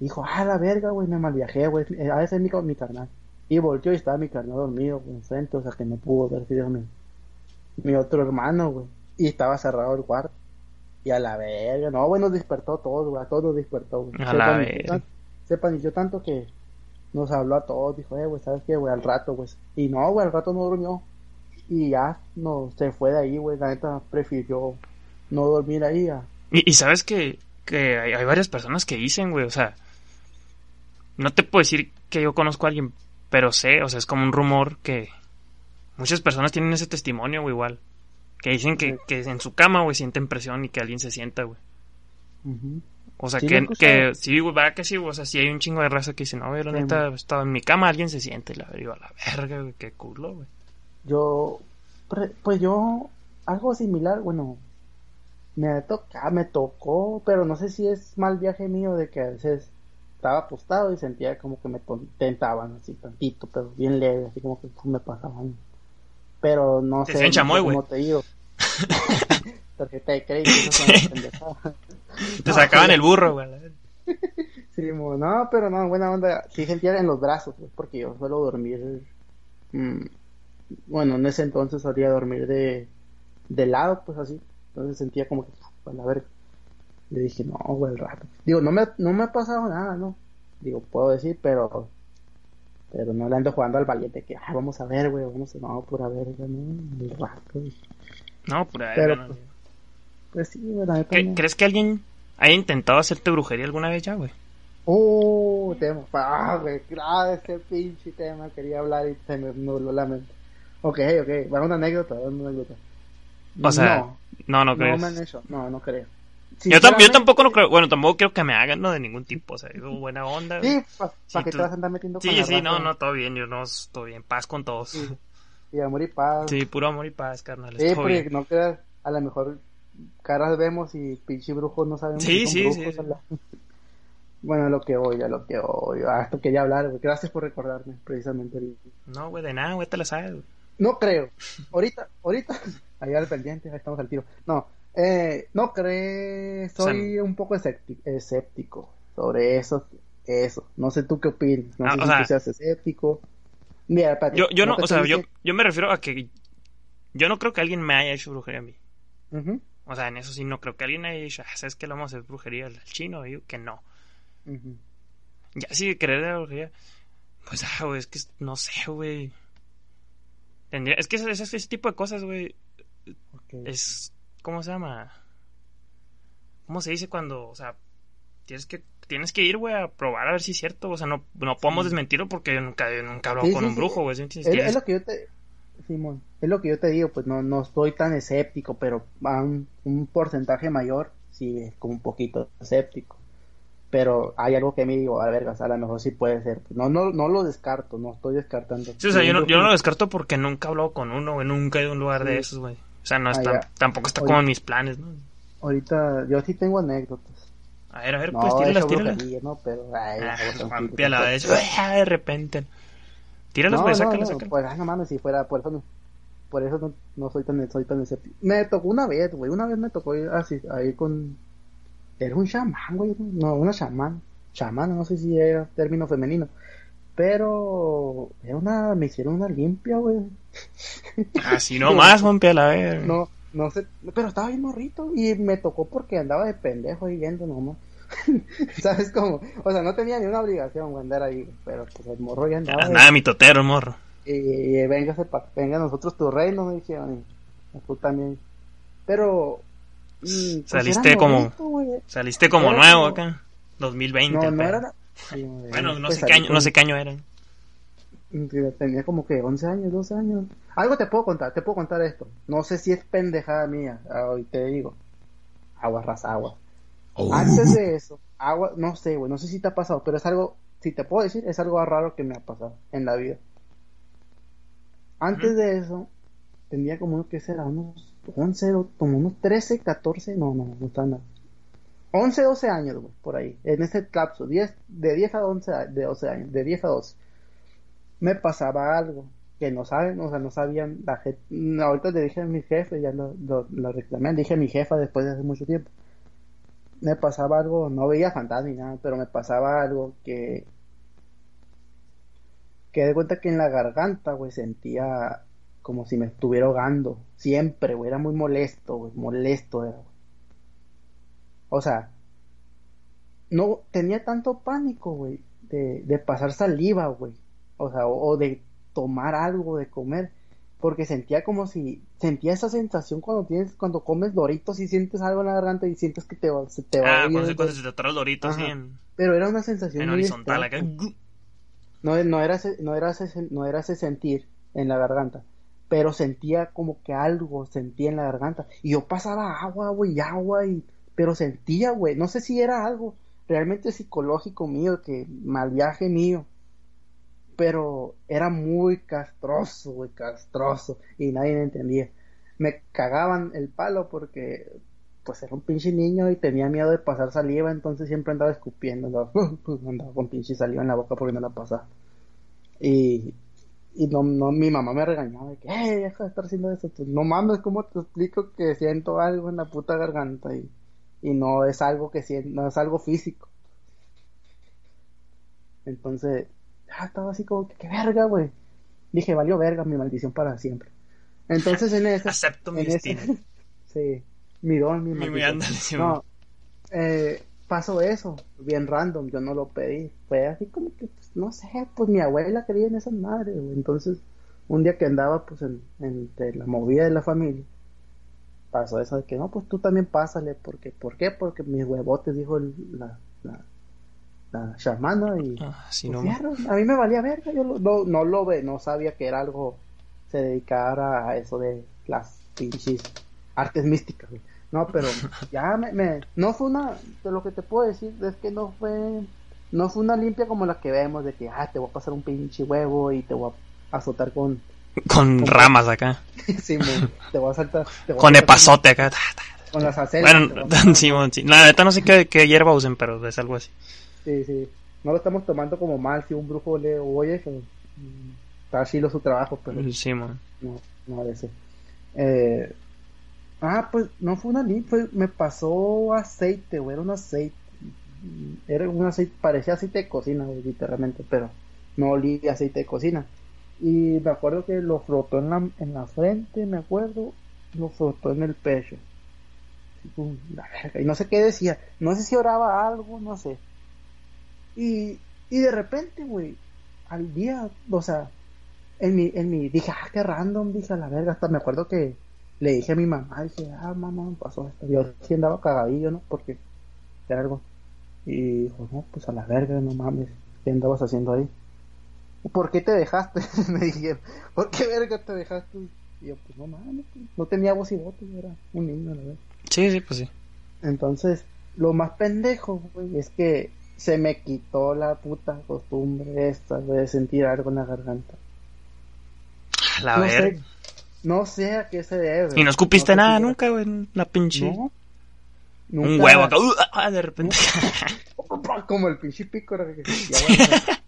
Dijo, ah, la verga, güey, me malviajé, güey, eh, a ese es mi, mi carnal. Y volteó y estaba mi carnal dormido güey, enfrente, o sea que no pudo ver era mi, otro hermano, güey. Y estaba cerrado el cuarto. Y a la verga, no, güey, nos despertó a todos, güey, a todos nos despertó, güey. A la verga. Sepan, y yo tanto que nos habló a todos, dijo, eh, güey, ¿sabes qué, güey? Al rato, güey. Y no, güey, al rato no durmió. Y ya, no, se fue de ahí, güey, la neta prefirió no dormir ahí y sabes que, que hay, hay varias personas que dicen, güey, o sea, no te puedo decir que yo conozco a alguien, pero sé, o sea, es como un rumor que muchas personas tienen ese testimonio, güey, igual. Que dicen que, Sí. que en su cama, güey, sienten presión y que alguien se sienta, güey. O sea, Sí, que, que sí, güey, va que sí, güey, o sea, sí hay un chingo de raza que dice, no, güey, la Sí, neta, estaba en mi cama, alguien se siente, y la digo, a la verga, güey, qué culo, güey. Yo, pues yo, algo similar, bueno, me toca, me tocó, pero no sé si es mal viaje mío de que a veces estaba acostado y sentía como que me tentaban así tantito, pero bien leve, así como que me pasaban. Pero no Te sé, hacían chamoy, güey. te digo. Tarjeta de crédito, pendejadas. Te sacaban el burro, güey. Sí, no, pero no, buena onda. Sí sentía en los brazos, pues, porque yo suelo dormir. mm, bueno, en ese entonces solía dormir de, de lado, pues así. Entonces sentía como que, a la verga. Le dije, no, güey, el rato. Digo, no me, no me ha pasado nada, ¿no? Digo, puedo decir, pero. Pero no le ando jugando al valiente que, ah, vamos a ver, güey, vamos a. No, pura verga, no, el rato. güey. No, pura Pero, verga, no. pues, Pues sí, güey, la neta. ¿Qué- no. ¿Crees que alguien haya intentado hacerte brujería alguna vez ya, güey? Uh, tema. Ah, güey, ah, ese pinche tema quería hablar y se me nubló la mente. Ok, ok, va una anécdota, va una anécdota. O sea, no, no, no no crees. no, no creo. Yo, tam- yo tampoco no creo, bueno, tampoco creo que me hagan, ¿no? De ningún tipo, o sea, digo, buena onda. Sí, para Sí, que tú- te vas a andar metiendo con Sí, la sí, no, no, todo bien, yo no, todo bien, paz con todos. Sí, Sí, Y amor y paz. puro amor y paz, carnal, Sí, porque bien. no creas, a lo mejor caras vemos y pinche brujos no sabemos Sí, si sí, sí, a la- Bueno, a lo que voy, a lo que voy. Ah, esto quería hablar, güey. Gracias por recordarme, precisamente. No, güey, de nada, güey, te la sabes, güey. No creo. Ahorita, ahorita, ahí al pendiente, ahí estamos al tiro. No, eh, no creo, soy un poco escépti- escéptico sobre eso, eso. No sé tú qué opinas, no Ah, sé si sea- tú seas escéptico. Mira, espérate, Yo, yo no, o sea, yo, yo me refiero a que yo no creo que alguien me haya hecho brujería a mí. O sea, en eso sí no creo que alguien haya dicho, ah, ¿sabes que le vamos a hacer brujería al chino? Y yo que no. ujú. Ya sí, creer en la brujería. Pues, ah, güey, es que no sé, güey. Es que ese, ese, ese tipo de cosas, güey, Ok. es ¿cómo se llama? ¿Cómo se dice cuando, o sea, tienes que tienes que ir, güey, a probar a ver si es cierto, o sea, no no podemos desmentirlo porque yo nunca yo nunca Sí, con sí, un brujo, güey. Es, es lo que yo te, Simón, es lo que yo te digo, pues no, no estoy tan escéptico, pero a un, un porcentaje mayor, sí, es como un poquito escéptico. Pero hay algo que me digo, a ver, a lo mejor sí puede ser. No, no, no lo descarto, no estoy descartando. Sí, o sea, yo no, yo no lo descarto porque nunca he hablado con uno, güey, nunca he ido a un lugar de esos, güey. O sea, no Ah, está, ya. tampoco está como en mis planes, ¿no? Ahorita, yo sí tengo anécdotas. A ver, a ver, No, pues tíralas, hecho tíralas. ¿no? Pero, ay, Ah, tranquilo. ah, de repente. Tíralas, No, no, sácalas, no, sácalas. pues, ay, no mames, si fuera, por eso no, por eso no, no soy tan, soy tan escéptico. Me tocó una vez, güey, una vez me tocó ir así, ahí con, era un chamán, güey, no, una chamán, chamán, no sé si era término femenino, pero era una, me hicieron una limpia, güey, Así nomás, Juanpi a la vez. no, no sé, pero estaba bien morrito y me tocó porque andaba de pendejo ahí viendo nomás. ¿Sabes cómo? O sea, no tenía ni una obligación güey, andar ahí, pero pues el morro ya andaba. Ah, mi totero, morro. Y, y venga nosotros tu reino, me dijeron, y tú también. Pero... pues Saliste como-. Saliste como nuevo como- acá. 2020. No, no era... sí, Bueno, no pues sé, qué año, no sé qué año eran. Tenía como que 11 años, 12 años. Algo te puedo contar, te puedo contar esto. No sé si es pendejada mía, hoy te digo. Agua raza agua. Oh. Antes de eso, agua, no sé, güey, no sé si te ha pasado, pero es algo, si te puedo decir, es algo raro que me ha pasado en la vida. Antes de eso, tenía como, ¿qué será? Unos 11, o como unos 13, 14, no, no, no está nada. 11, 12 años, güey, por ahí, en ese lapso, 10, de 10 a 11, a- de 12 años, de 10 a 12. Me pasaba algo que no saben, o sea, no sabían la. Ahorita le dije a mi jefe, ya lo, lo, lo reclamé, le dije a mi jefa después de hace mucho tiempo me pasaba algo, no veía fantasma ni nada, pero me pasaba algo que que de cuenta que en la garganta, güey, sentía como si me estuviera ahogando, siempre, güey, era muy molesto, güey, molesto era. O sea, no tenía tanto pánico, güey, de, de pasar saliva, güey. O sea, o, o de tomar algo, de comer. Porque sentía como si, sentía esa sensación cuando tienes, cuando comes doritos y sientes algo en la garganta y sientes que te va, se te va Ah, a cuando, cuando se te atora el dorito así Ajá. en, Pero era una sensación en muy horizontal acá. No, no era no era ese, no era ese sentir en la garganta, pero sentía como que algo sentía en la garganta y yo pasaba agua, güey, agua y pero sentía, güey, no sé si era algo realmente psicológico mío, que mal viaje mío, pero era muy castroso, güey, castroso y nadie me entendía. Me cagaban el palo porque pues era un pinche niño y tenía miedo de pasar saliva, entonces siempre andaba escupiendo, andaba, andaba con pinche saliva en la boca porque no la pasaba. Y, y no, no, mi mamá me regañaba de que, "Ey, deja de estar haciendo eso, pues, no mames, ¿cómo te explico que siento algo en la puta garganta? Y, y no es algo que no es algo físico. Entonces, ah, estaba así como que, qué verga, güey. Dije, valió verga mi maldición para siempre. Entonces en ese... Acepto mi ese- destino. sí, mi don, mi Mi- maldición. No, eh, pasó eso, bien random, yo no lo pedí. Fue así como que, pues, no sé, pues mi abuela creía en esas madres, güey. Entonces, un día que andaba, pues, en, entre la movida de la familia, pasó eso de que, no, pues tú también pásale, porque, ¿por qué? Porque mis huevotes, dijo el- la, la, la chamana, y Ah, sí, pues, no. a mí me valía verga, yo lo- no, no lo ve, no sabía que era algo, se dedicara a eso de las pinches artes místicas, güey. No, pero ya me, me- no fue una, de lo que te puedo decir es que no fue, no fue una limpia como la que vemos de que, ah, te voy a pasar un pinche huevo y te voy a azotar con, Con ramas acá. sí, te voy a saltar, a Con saltar epazote acá. con las acelgas, te voy a- Bueno, sí, sí. La neta no sé qué, qué hierba usen, pero es algo así. Sí, sí. No lo estamos tomando como mal si un brujo le oye que mm, está chilo su trabajo, pero Sí, man. no, no de. Eh, ah, pues no fue una lim- fue, me pasó aceite, güey, era un aceite. Mm, Era un aceite, parecía aceite de cocina, güey, literalmente, pero no olía a aceite de cocina. Y me acuerdo que lo frotó en la, en la frente, me acuerdo, lo frotó en el pecho. Y, no sé qué decía, no sé si oraba algo, no sé. Y, y de repente, güey, al día, o sea, en mi, en mi, dije, ah, qué random, dije, a la verga, hasta me acuerdo que le dije a mi mamá, dije, ah, mamá, me pasó esto. Yo sí andaba cagadillo, ¿no? Porque era algo. Y dijo, no, pues a la verga, no mames, ¿qué andabas haciendo ahí? ¿Por qué te dejaste? me dijeron, ¿por qué verga te dejaste? Y yo, pues no mames, no tenía voz y voto, era un niño, la verdad. Sí, sí, pues sí. Entonces, lo más pendejo, güey, es que se me quitó la puta costumbre esta de sentir algo en la garganta. La no sé, no sé a qué se debe. Y no escupiste nada nunca, güey. La pinche. No. Un huevo acá. uh, ah, de repente. Como el pinche pícoro que ya, bueno.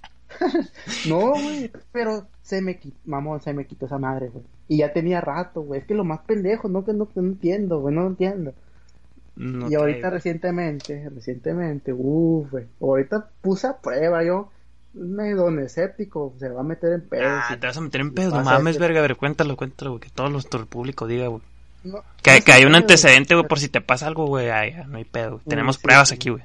No, güey, pero se me quitó, mamón, se me quitó esa madre, güey. Y ya tenía rato, güey. Es que lo más pendejo, no que no, no entiendo, güey, no entiendo. No y ahorita traigo. recientemente, recientemente, uff, güey. Ahorita puse a prueba yo. Un don escéptico, se va a meter en pedos. Ah, y- te vas a meter en y pedo. No mames, este- verga. A ver, cuéntalo, cuéntalo, güey. Que todo, los, todo el público diga, güey. no- Que, no que sé hay un antecedente, güey, por si te pasa algo, güey. No hay pedo. Mm, Tenemos sí, pruebas sí. aquí, güey.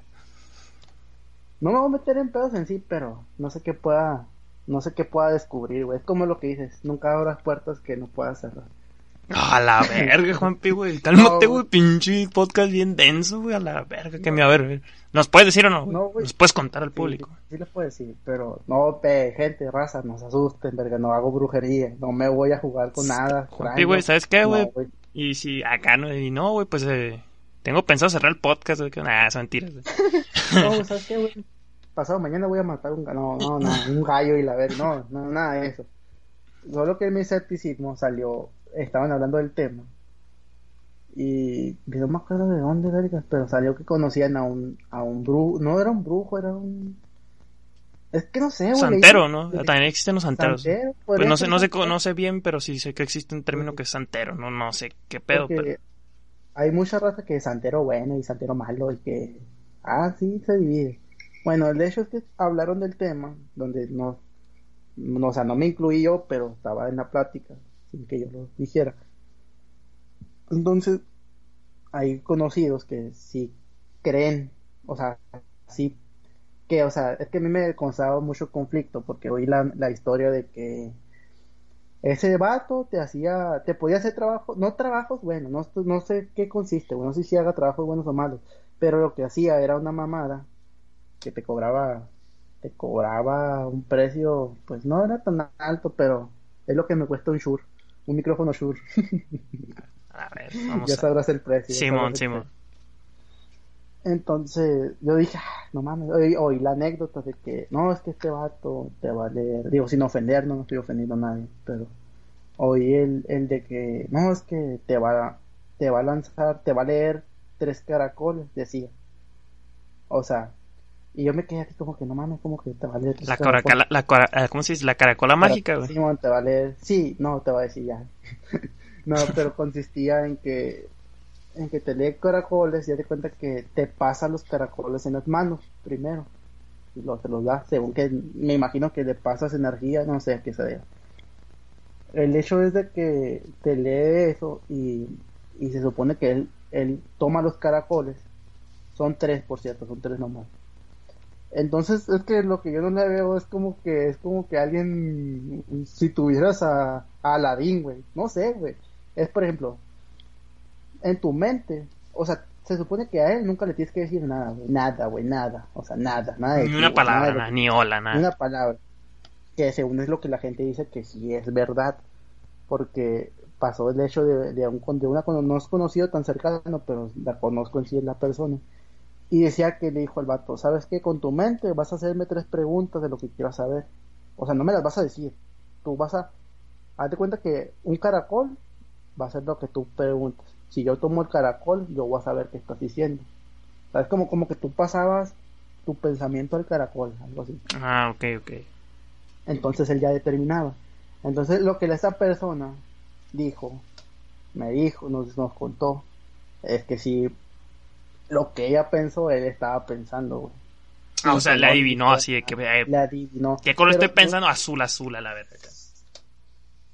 No me voy a meter en pedos en sí, pero no sé qué pueda, no sé qué pueda descubrir, güey. Es como lo que dices, nunca abras puertas que no puedas cerrar. A la verga, Juanpi, güey. Cálmate, No, güey. Pinche podcast bien denso, güey. A la verga. Que me a ver. ¿Nos puedes decir o no? No, güey. ¿Nos puedes contar al Sí, público? Sí, sí les puedo decir, pero no, pe, gente, raza, no se asusten, verga, no hago brujería, no me voy a jugar con nada. Juanpi, güey, ¿sabes qué, No, güey? Y si acá no, y no, güey, pues eh, tengo pensado cerrar el podcast, güey. que- Nah, son mentiras, güey. No, ¿sabes qué, güey? Pasado mañana voy a matar un gallo, no, no, no, un gallo y la verga, no, no, nada de eso. Solo que mi escepticismo salió, estaban hablando del tema. Y no me acuerdo de dónde, pero salió que conocían a un, a un brujo, no era un brujo, era un... Es que no sé, güey. Santero, ¿no? También existen los santeros. Santero, Pues no sé, no sé, no sé bien, pero sí sé que existe un término que es santero. No, no sé qué pedo, pero... hay mucha raza que es santero bueno y santero malo y que ah sí se divide bueno el hecho es que hablaron del tema donde no, no o sea no me incluí yo pero estaba en la plática sin que yo lo dijera. Entonces hay conocidos que sí creen, o sea, sí, que, o sea, es que a mí me causaba mucho conflicto porque oí la, la historia de que ese vato te hacía, te podía hacer trabajo, no trabajos bueno, no, no sé qué consiste, bueno, no sé si haga trabajos buenos o malos, pero lo que hacía era una mamada que te cobraba, te cobraba un precio, pues no era tan alto, pero es lo que me cuesta un Shure, un micrófono Shure. A ver, vamos ya a... sabrás el precio. Simón, Simón. precio. Entonces yo dije, "Ah, no mames, oí, oí la anécdota de que no, es que este vato te va a leer, digo, sin ofender, no, no estoy ofendiendo a nadie, pero oí el, el de que no, es que te va, te va a lanzar, te va a leer tres caracoles, decía. O sea, y yo me quedé así como que no mames, como que te va a leer tres La caracola, la, cara- ah, ¿cómo se dice? La caracola mágica, güey. Simón te va a leer. Sí, no, te va a decir ya. no, pero consistía en que en que te lee caracoles y ya te cuenta que te pasa los caracoles en las manos primero. Y luego te los da, según que me imagino que le pasas energía, no sé a qué se debe. El hecho es de que te lee eso y, y se supone que él, él toma los caracoles. Son tres, por cierto, son tres nomás. Entonces es que lo que yo no le veo es como que es como que alguien si tuvieras a, a Aladín, güey, no sé, güey. Es por ejemplo, en tu mente, o sea, se supone que a él nunca le tienes que decir nada, güey, nada, güey, nada, o sea, nada, nada de Ni una palabra, nada ni hola, nada. ni una palabra. Que según es lo que la gente dice que sí es verdad. Porque pasó el hecho de, de, un, de una no es conocido tan cercano, pero la conozco en sí es la persona. Y decía que le dijo al vato, ¿sabes qué? Con tu mente vas a hacerme tres preguntas de lo que quieras saber. O sea, no me las vas a decir. Tú vas a... Hazte cuenta que un caracol va a ser lo que tú preguntas. Si yo tomo el caracol, yo voy a saber qué estás diciendo. ¿Sabes? Como, como que tú pasabas tu pensamiento al caracol, algo así. Ah, ok, ok. Entonces él ya determinaba. Entonces lo que esa persona dijo, me dijo, nos, nos contó, es que si lo que ella pensó, él estaba pensando, güey. Ah, o sea, le adivinó así de que... eh, Le adivinó. ¿Qué color estoy pensando? Azul, azul, a la verga.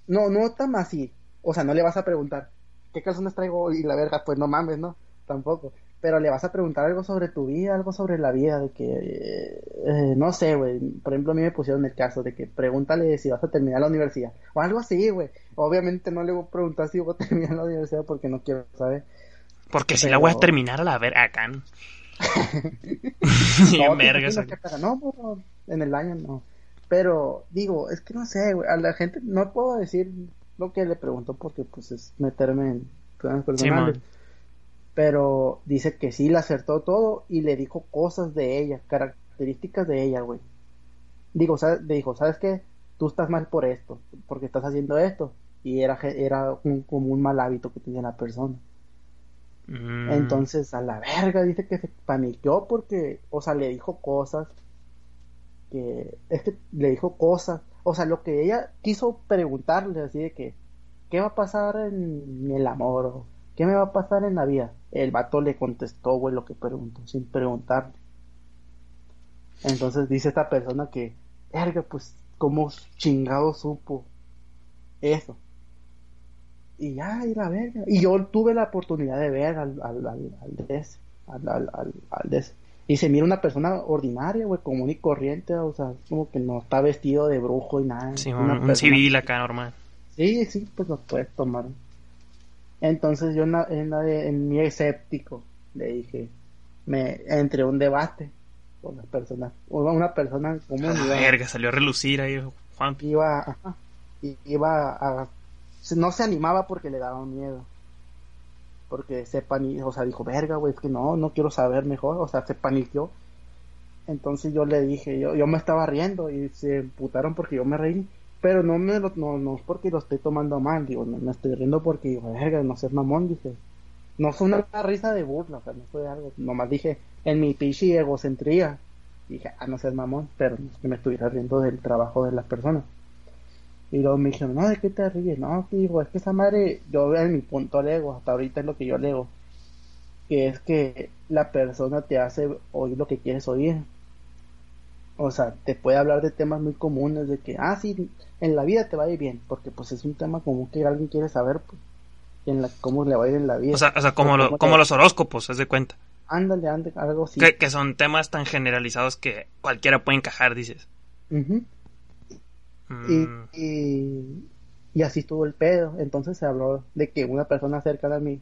No, no tan así. O sea, no le vas a preguntar, ¿qué calzones traigo hoy? Y la verga, pues no mames, ¿no? Tampoco. Pero le vas a preguntar algo sobre tu vida, algo sobre la vida, de que, eh, no sé, güey. Por ejemplo, a mí me pusieron el caso de que pregúntale si vas a terminar la universidad. O algo así, güey. Obviamente no le voy a preguntar si voy a terminar la universidad porque no quiero saber. Porque si la voy a terminar a la verga acá. ¿no? No, vergas en el año no. Pero, digo, es que no sé, güey. A la gente no puedo decir lo que le preguntó porque, pues, es meterme en problemas personales. Pero dice que sí le acertó todo y le dijo cosas de ella, características de ella, güey. Digo, ¿sabes? le dijo, ¿sabes qué? Tú estás mal por esto, porque estás haciendo esto. Y era, era un- como un mal hábito que tenía la persona. Mm, Entonces, a la verga, dice que se paniqueó porque, o sea, le dijo cosas que, le dijo cosas, o sea, lo que ella quiso preguntarle, así de que, ¿qué va a pasar en el amor? o ¿Qué me va a pasar en la vida? El vato le contestó, güey, lo que preguntó, sin preguntarle. Entonces dice esta persona que, verga, pues, como chingado supo eso. Y ya, y la verga. Y yo tuve la oportunidad de ver al, al, al, al de ese, al, al, al, al de ese. Y se mira una persona ordinaria, güey, común y corriente, o sea, como que no está vestido de brujo y nada. sí, Una un, persona- civil acá normal. Sí, sí, pues lo puedes tomar. Entonces yo en, la- en, la de- en mi escéptico le dije, me entre un debate con las personas, una persona común A la iba, verga, salió a relucir ahí, Juan. iba, ajá, iba a, no se animaba porque le daba miedo. Porque se pani, o sea, dijo, verga, güey, es que no, no quiero saber mejor, o sea, se paniqueó. Entonces yo le dije, yo, yo me estaba riendo y se emputaron porque yo me reí. Pero no me lo, no, no es porque lo estoy tomando mal, digo, no, me estoy riendo porque digo, verga, no seas mamón, dije. No fue una risa de burla, o sea, no fue algo, nomás dije, en mi pichi egocentría, dije, ah, no seas mamón, pero me estuviera riendo del trabajo de las personas. Y luego me dijeron, no, ¿de qué te ríes? No, que digo, es que esa madre, yo en mi punto lego, hasta ahorita es lo que yo lego, que es que la persona te hace oír lo que quieres oír. O sea, te puede hablar de temas muy comunes, de que, ah, sí, en la vida te va a ir bien, porque pues es un tema común que alguien quiere saber, pues, en la, cómo le va a ir en la vida. O sea, o sea como, lo- como los horóscopos, haz de cuenta. Ándale, ándale, algo así. Que, que son temas tan generalizados que cualquiera puede encajar, dices. Ujú. Mm, y, y, y así estuvo el pedo. Entonces se habló de que una persona cercana a mí,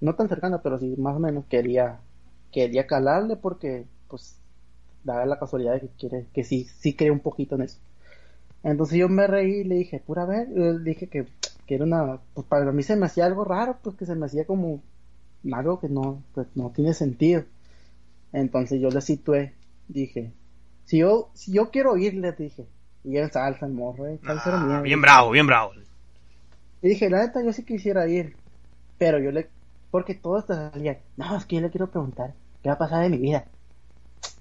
no tan cercana, pero sí más o menos quería, quería calarle porque, pues, daba la casualidad de que quiere, que sí, sí cree un poquito en eso. Entonces yo me reí y le dije, pura ver, le dije que, que era una, pues para mí se me hacía algo raro, pues que se me hacía como algo que no, pues no tiene sentido. Entonces yo le situé, dije, si yo, si yo quiero irle, dije, y en salsa el morro, eh, salsa era ah, mía, bien bravo, bien bravo. y dije, la neta, yo sí quisiera ir. Pero yo le. Porque todos te salían. No, es que yo le quiero preguntar. ¿Qué va a pasar de mi vida?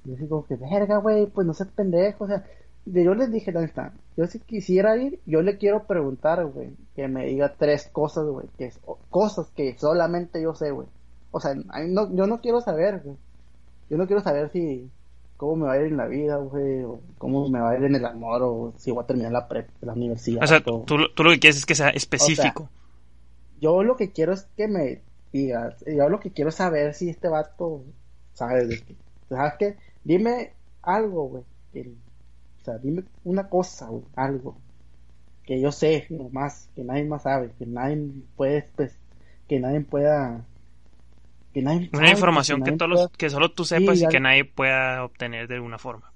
Yo digo, que verga, güey. Pues no seas pendejo. O sea, yo les dije, la neta. Yo si quisiera ir, yo le quiero preguntar, güey. Que me diga tres cosas, güey. Que es, cosas que solamente yo sé, güey. O sea, no, yo no quiero saber, güey. Yo no quiero saber si. Cómo me va a ir en la vida, güey. O cómo me va a ir en el amor. O si voy a terminar la prep, la universidad. O sea, tú, tú lo que quieres es que sea específico. yo lo que quiero es que me digas, yo lo que quiero es saber si este vato sabe de que, ¿sabes qué? Dime algo, güey, o sea, dime una cosa, güey, algo que yo sé, nomás, que nadie más sabe, que nadie puede, pues, que nadie pueda, que nadie Una sabe, información que que, nadie todos los- que solo tú sepas Sí, y que nadie pueda obtener de alguna forma.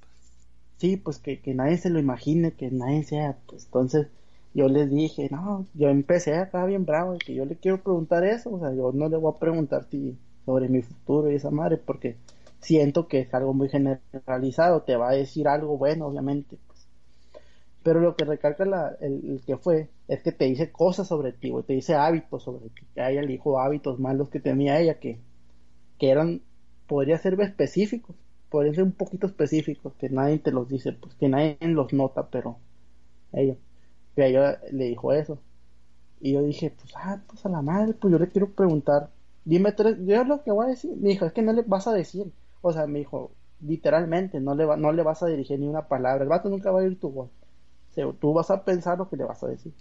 sí, pues que, que nadie se lo imagine, que nadie sea, pues entonces yo les dije, no, yo empecé acá bien bravo, que yo le quiero preguntar eso, o sea, yo no le voy a preguntar si sobre mi futuro y esa madre, porque siento que es algo muy generalizado, te va a decir algo bueno, obviamente, pues. Pero lo que recalca la, el, el que fue, es que te dice cosas sobre ti, güey, te dice hábitos sobre ti, que ella le dijo hábitos malos que tenía ella, que, que eran, podría ser específicos, podrían ser un poquito específicos, que nadie te los dice, pues que nadie los nota, pero ella, que ella le dijo eso. Y yo dije, pues, ah, pues a la madre, pues yo le quiero preguntar, dime tres, yo lo que voy a decir, me dijo, es que no le vas a decir, o sea, me dijo, literalmente, no le, va, no le vas a dirigir ni una palabra, el vato nunca va a oír tu voz, o sea, tú vas a pensar lo que le vas a decir.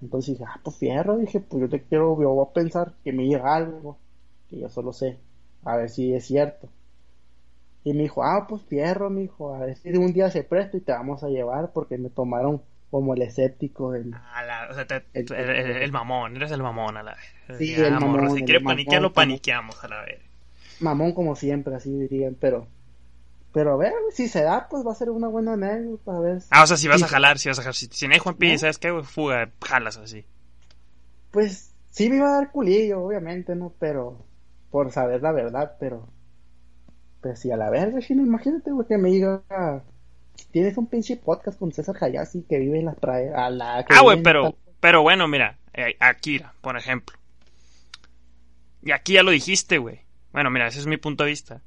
Entonces dije, ah, pues fierro, dije, pues yo te quiero, yo voy a pensar que me llega algo, que yo solo sé, a ver si es cierto. Y me dijo, ah, pues fierro, me dijo, a ver si un día se presta y te vamos a llevar porque me tomaron como el escéptico del... A la- o sea, te- El- el, mamón, eres el mamón a la vez. Sí, el morro, mamón, Si quiere mamón, paniquear, lo como- paniqueamos a la vez. mamón como siempre, así dirían, pero... Pero a ver, si se da, pues va a ser una buena anécdota, a ver. Ah, o sea, si vas Sí, a jalar, si vas a jalar. Si, si no hay Juan Pi, ¿No? ¿sabes qué? Fuga, jalas así. Pues sí me iba a dar culillo, obviamente, ¿no? Pero... Por saber la verdad, pero... Pero si a la verga, Chino, imagínate, güey, que me diga... Tienes un pinche podcast con César Hayashi que vive en las playas. A la que Ah, güey, pero, tal- pero bueno, mira, eh, Akira, por ejemplo. Y aquí ya lo dijiste, güey. Bueno, mira, ese es mi punto de vista.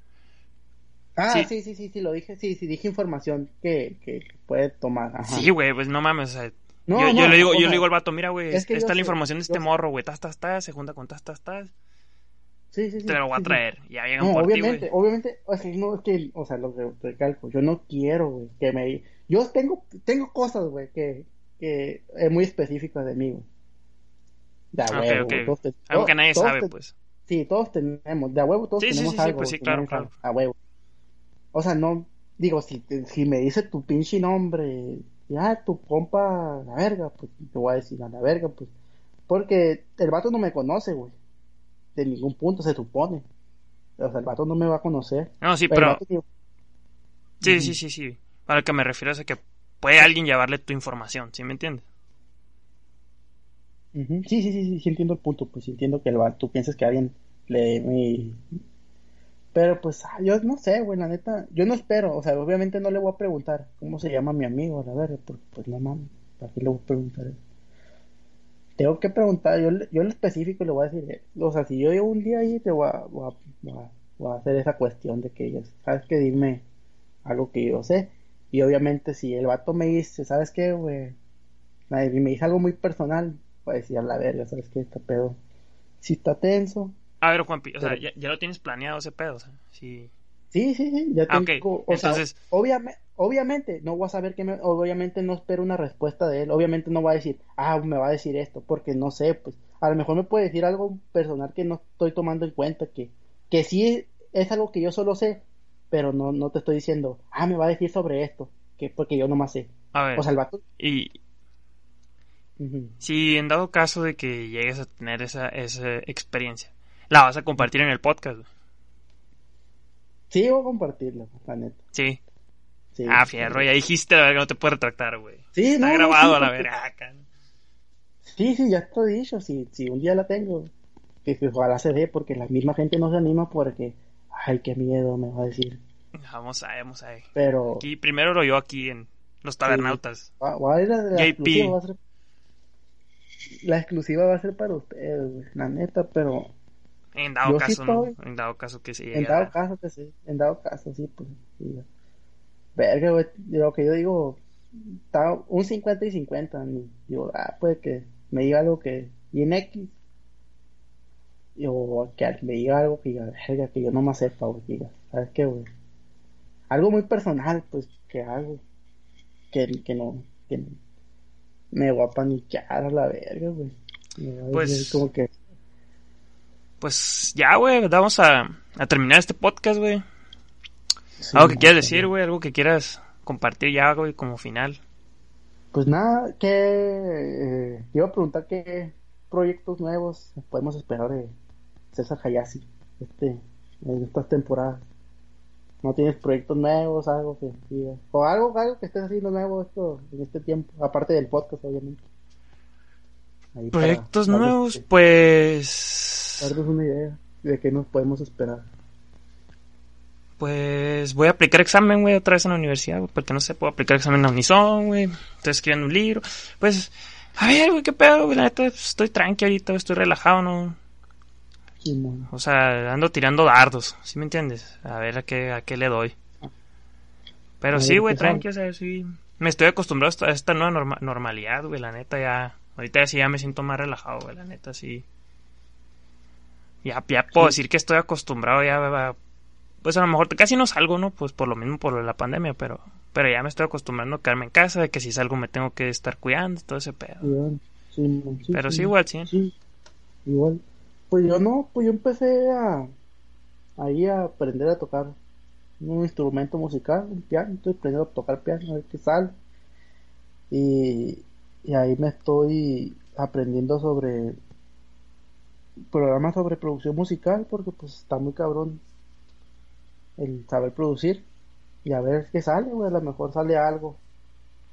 Ah, Sí. sí, sí, sí, sí, lo dije, sí, sí, dije información que, que puede tomar. Ajá. Sí, güey, pues no mames, o sea, No, yo, le digo, yo le digo al vato, mira, güey, es que esta es la sé, información de este morro, güey, tas, tas, tas, se junta con tas, tas, tas, Sí, sí, sí. te lo voy a traer. Y ya llegan No, por obviamente, obviamente, o sea, no es que, o sea, lo recalco, yo no quiero, güey, que me, yo tengo, tengo cosas, güey, que, que es muy específicas de mí, güey. De a huevo, te- Algo que nadie todos sabe, te- pues. Sí, todos tenemos, de a huevo todos Sí, tenemos sí, sí, algo, pues sí, claro, claro. A huevo. O sea, no, digo, si, si me dice tu pinche nombre, ya, tu compa, la verga, pues te voy a decir a la verga, pues. Porque el vato no me conoce, güey. De ningún punto se supone. O sea, el vato no me va a conocer. No, sí, pero, sí, sí, sí, sí. A lo que me refiero es a que puede alguien llevarle tu información, ¿sí me entiendes? Sí, sí, sí, sí, sí entiendo el punto, pues entiendo que el vato, tú piensas que alguien le... me- Pero pues ah, yo no sé, güey, la neta, yo no espero, o sea, obviamente no le voy a preguntar cómo se llama mi amigo, a la verga, porque pues no mames, ¿para qué le voy a preguntar eso? Tengo que preguntar, yo, le- yo lo específico le voy a decir, eh, o sea, si yo llevo un día ahí, te voy a, voy a, voy a- voy a hacer esa cuestión de que ¿sabes qué? Dime algo que yo sé, y obviamente si el vato me dice, ¿sabes qué, güey? Me dice algo muy personal, voy a decir a la verga, ¿sabes qué? Está pedo. Si está tenso. A ver, Juanpi, o sea, ya, ya lo tienes planeado ese pedo, o sea, sí. Sí, sí, sí, ya Ah, tengo. O Entonces- sea, obviamente, obviamente, no voy a saber que me. Obviamente no espero una respuesta de él. Obviamente no va a decir, ah, me va a decir esto, porque no sé, pues. A lo mejor me puede decir algo personal que no estoy tomando en cuenta, que, que sí es algo que yo solo sé, pero no, no te estoy diciendo, ah, me va a decir sobre esto, que porque yo nomás sé. A ver. O. Y si en dado caso de que llegues a tener esa, esa experiencia, la vas a compartir en el podcast. Sí, voy a compartirlo, la neta. Sí. Sí. Ah, fierro, ya dijiste, la verdad, no te puedes retractar, güey. Sí, Está no, grabado sí, a la verga. Sí, sí, ya te he dicho, si, si un día la tengo, que, que ojalá se dé, porque la misma gente no se anima porque, ay, qué miedo, me va a decir. Vamos a ver, vamos a ver. Pero Aquí, primero lo yo aquí en Los Tabernautas. va, va a ir la, la JP. exclusiva, va a ser, la exclusiva va a ser para ustedes, güey, la neta, pero En dado Yo sí caso, ¿no? estoy- En dado caso que se en dado caso que sí, en dado caso, sí, pues, sí. Verga, güey, lo que yo digo, está un 50 y 50, ni- digo, ah, puede que me diga algo que, bien X, y- o que me diga algo que diga, verga, que yo no más sepa, güey, diga, ¿sabes qué, güey? Algo muy personal, pues, que hago, que, que no, que no- me voy a paniquear a la verga, güey. Me Pues- como que, Pues ya, güey, vamos a, a terminar este podcast, güey. Sí, Algo que quieras decir, güey, algo que quieras compartir ya, güey, como final. Pues nada, que eh, iba a preguntar qué proyectos nuevos podemos esperar de César Hayashi este, en estas temporadas. ¿No tienes proyectos nuevos, algo que digas? O algo, algo que estés haciendo nuevo esto, en este tiempo, aparte del podcast, obviamente. Ahí para Proyectos darles- nuevos, pues... Darles una idea de qué nos podemos esperar. Pues voy a aplicar examen, güey, otra vez en la universidad, güey, porque no sé, puedo aplicar examen a Unison, güey. Estoy escribiendo un libro. Pues, a ver, güey, qué pedo, güey, la neta, estoy tranqui ahorita, estoy relajado, ¿no? O sea, ando tirando dardos, ¿sí me entiendes? A ver a qué, a qué le doy. Pero sí, güey, tranqui, o sea, sí. Me estoy acostumbrado a esta, a esta nueva norma- normalidad, güey, la neta, ya. Ahorita sí ya me siento más relajado, güey, la neta, sí. Ya, ya puedo decir que estoy acostumbrado ya a- Pues a lo mejor casi no salgo, ¿no? Pues por lo mismo, por la pandemia, pero... Pero ya me estoy acostumbrando a quedarme en casa, de que si salgo me tengo que estar cuidando, todo ese pedo. Igual, Simón, sí, Pero sí, sí. igual, sí. Sí, igual. Pues yo no, pues yo empecé a ahí a aprender a tocar un instrumento musical, un piano, estoy aprendiendo a tocar piano, a ver qué sale. Y, y ahí me estoy aprendiendo sobre programas sobre producción musical, porque pues está muy cabrón el saber producir y a ver qué sale, güey, a lo mejor sale algo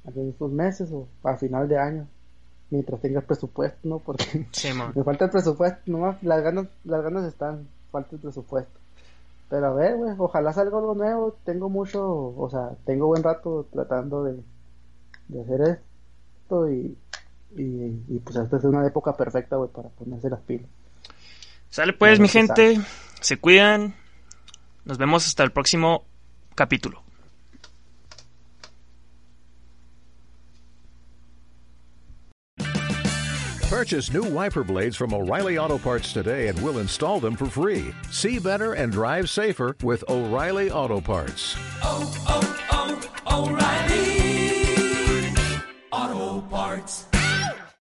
en estos meses o a final de año mientras tengas presupuesto, ¿no? Porque Sí, me falta el presupuesto, nomás las ganas, las ganas están, falta el presupuesto. Pero a ver, güey, ojalá salga algo nuevo, tengo mucho, o sea, tengo buen rato tratando de, de hacer esto y, y, y pues esta es una época perfecta, güey, para ponerse las pilas. Sale pues, A mi gente. Se cuidan. Nos vemos hasta el próximo capítulo. Purchase new wiper blades from O'Reilly Auto Parts today and we'll install them for free. See better and drive safer with O'Reilly Auto Parts. oh, oh, oh O'Reilly Auto Parts.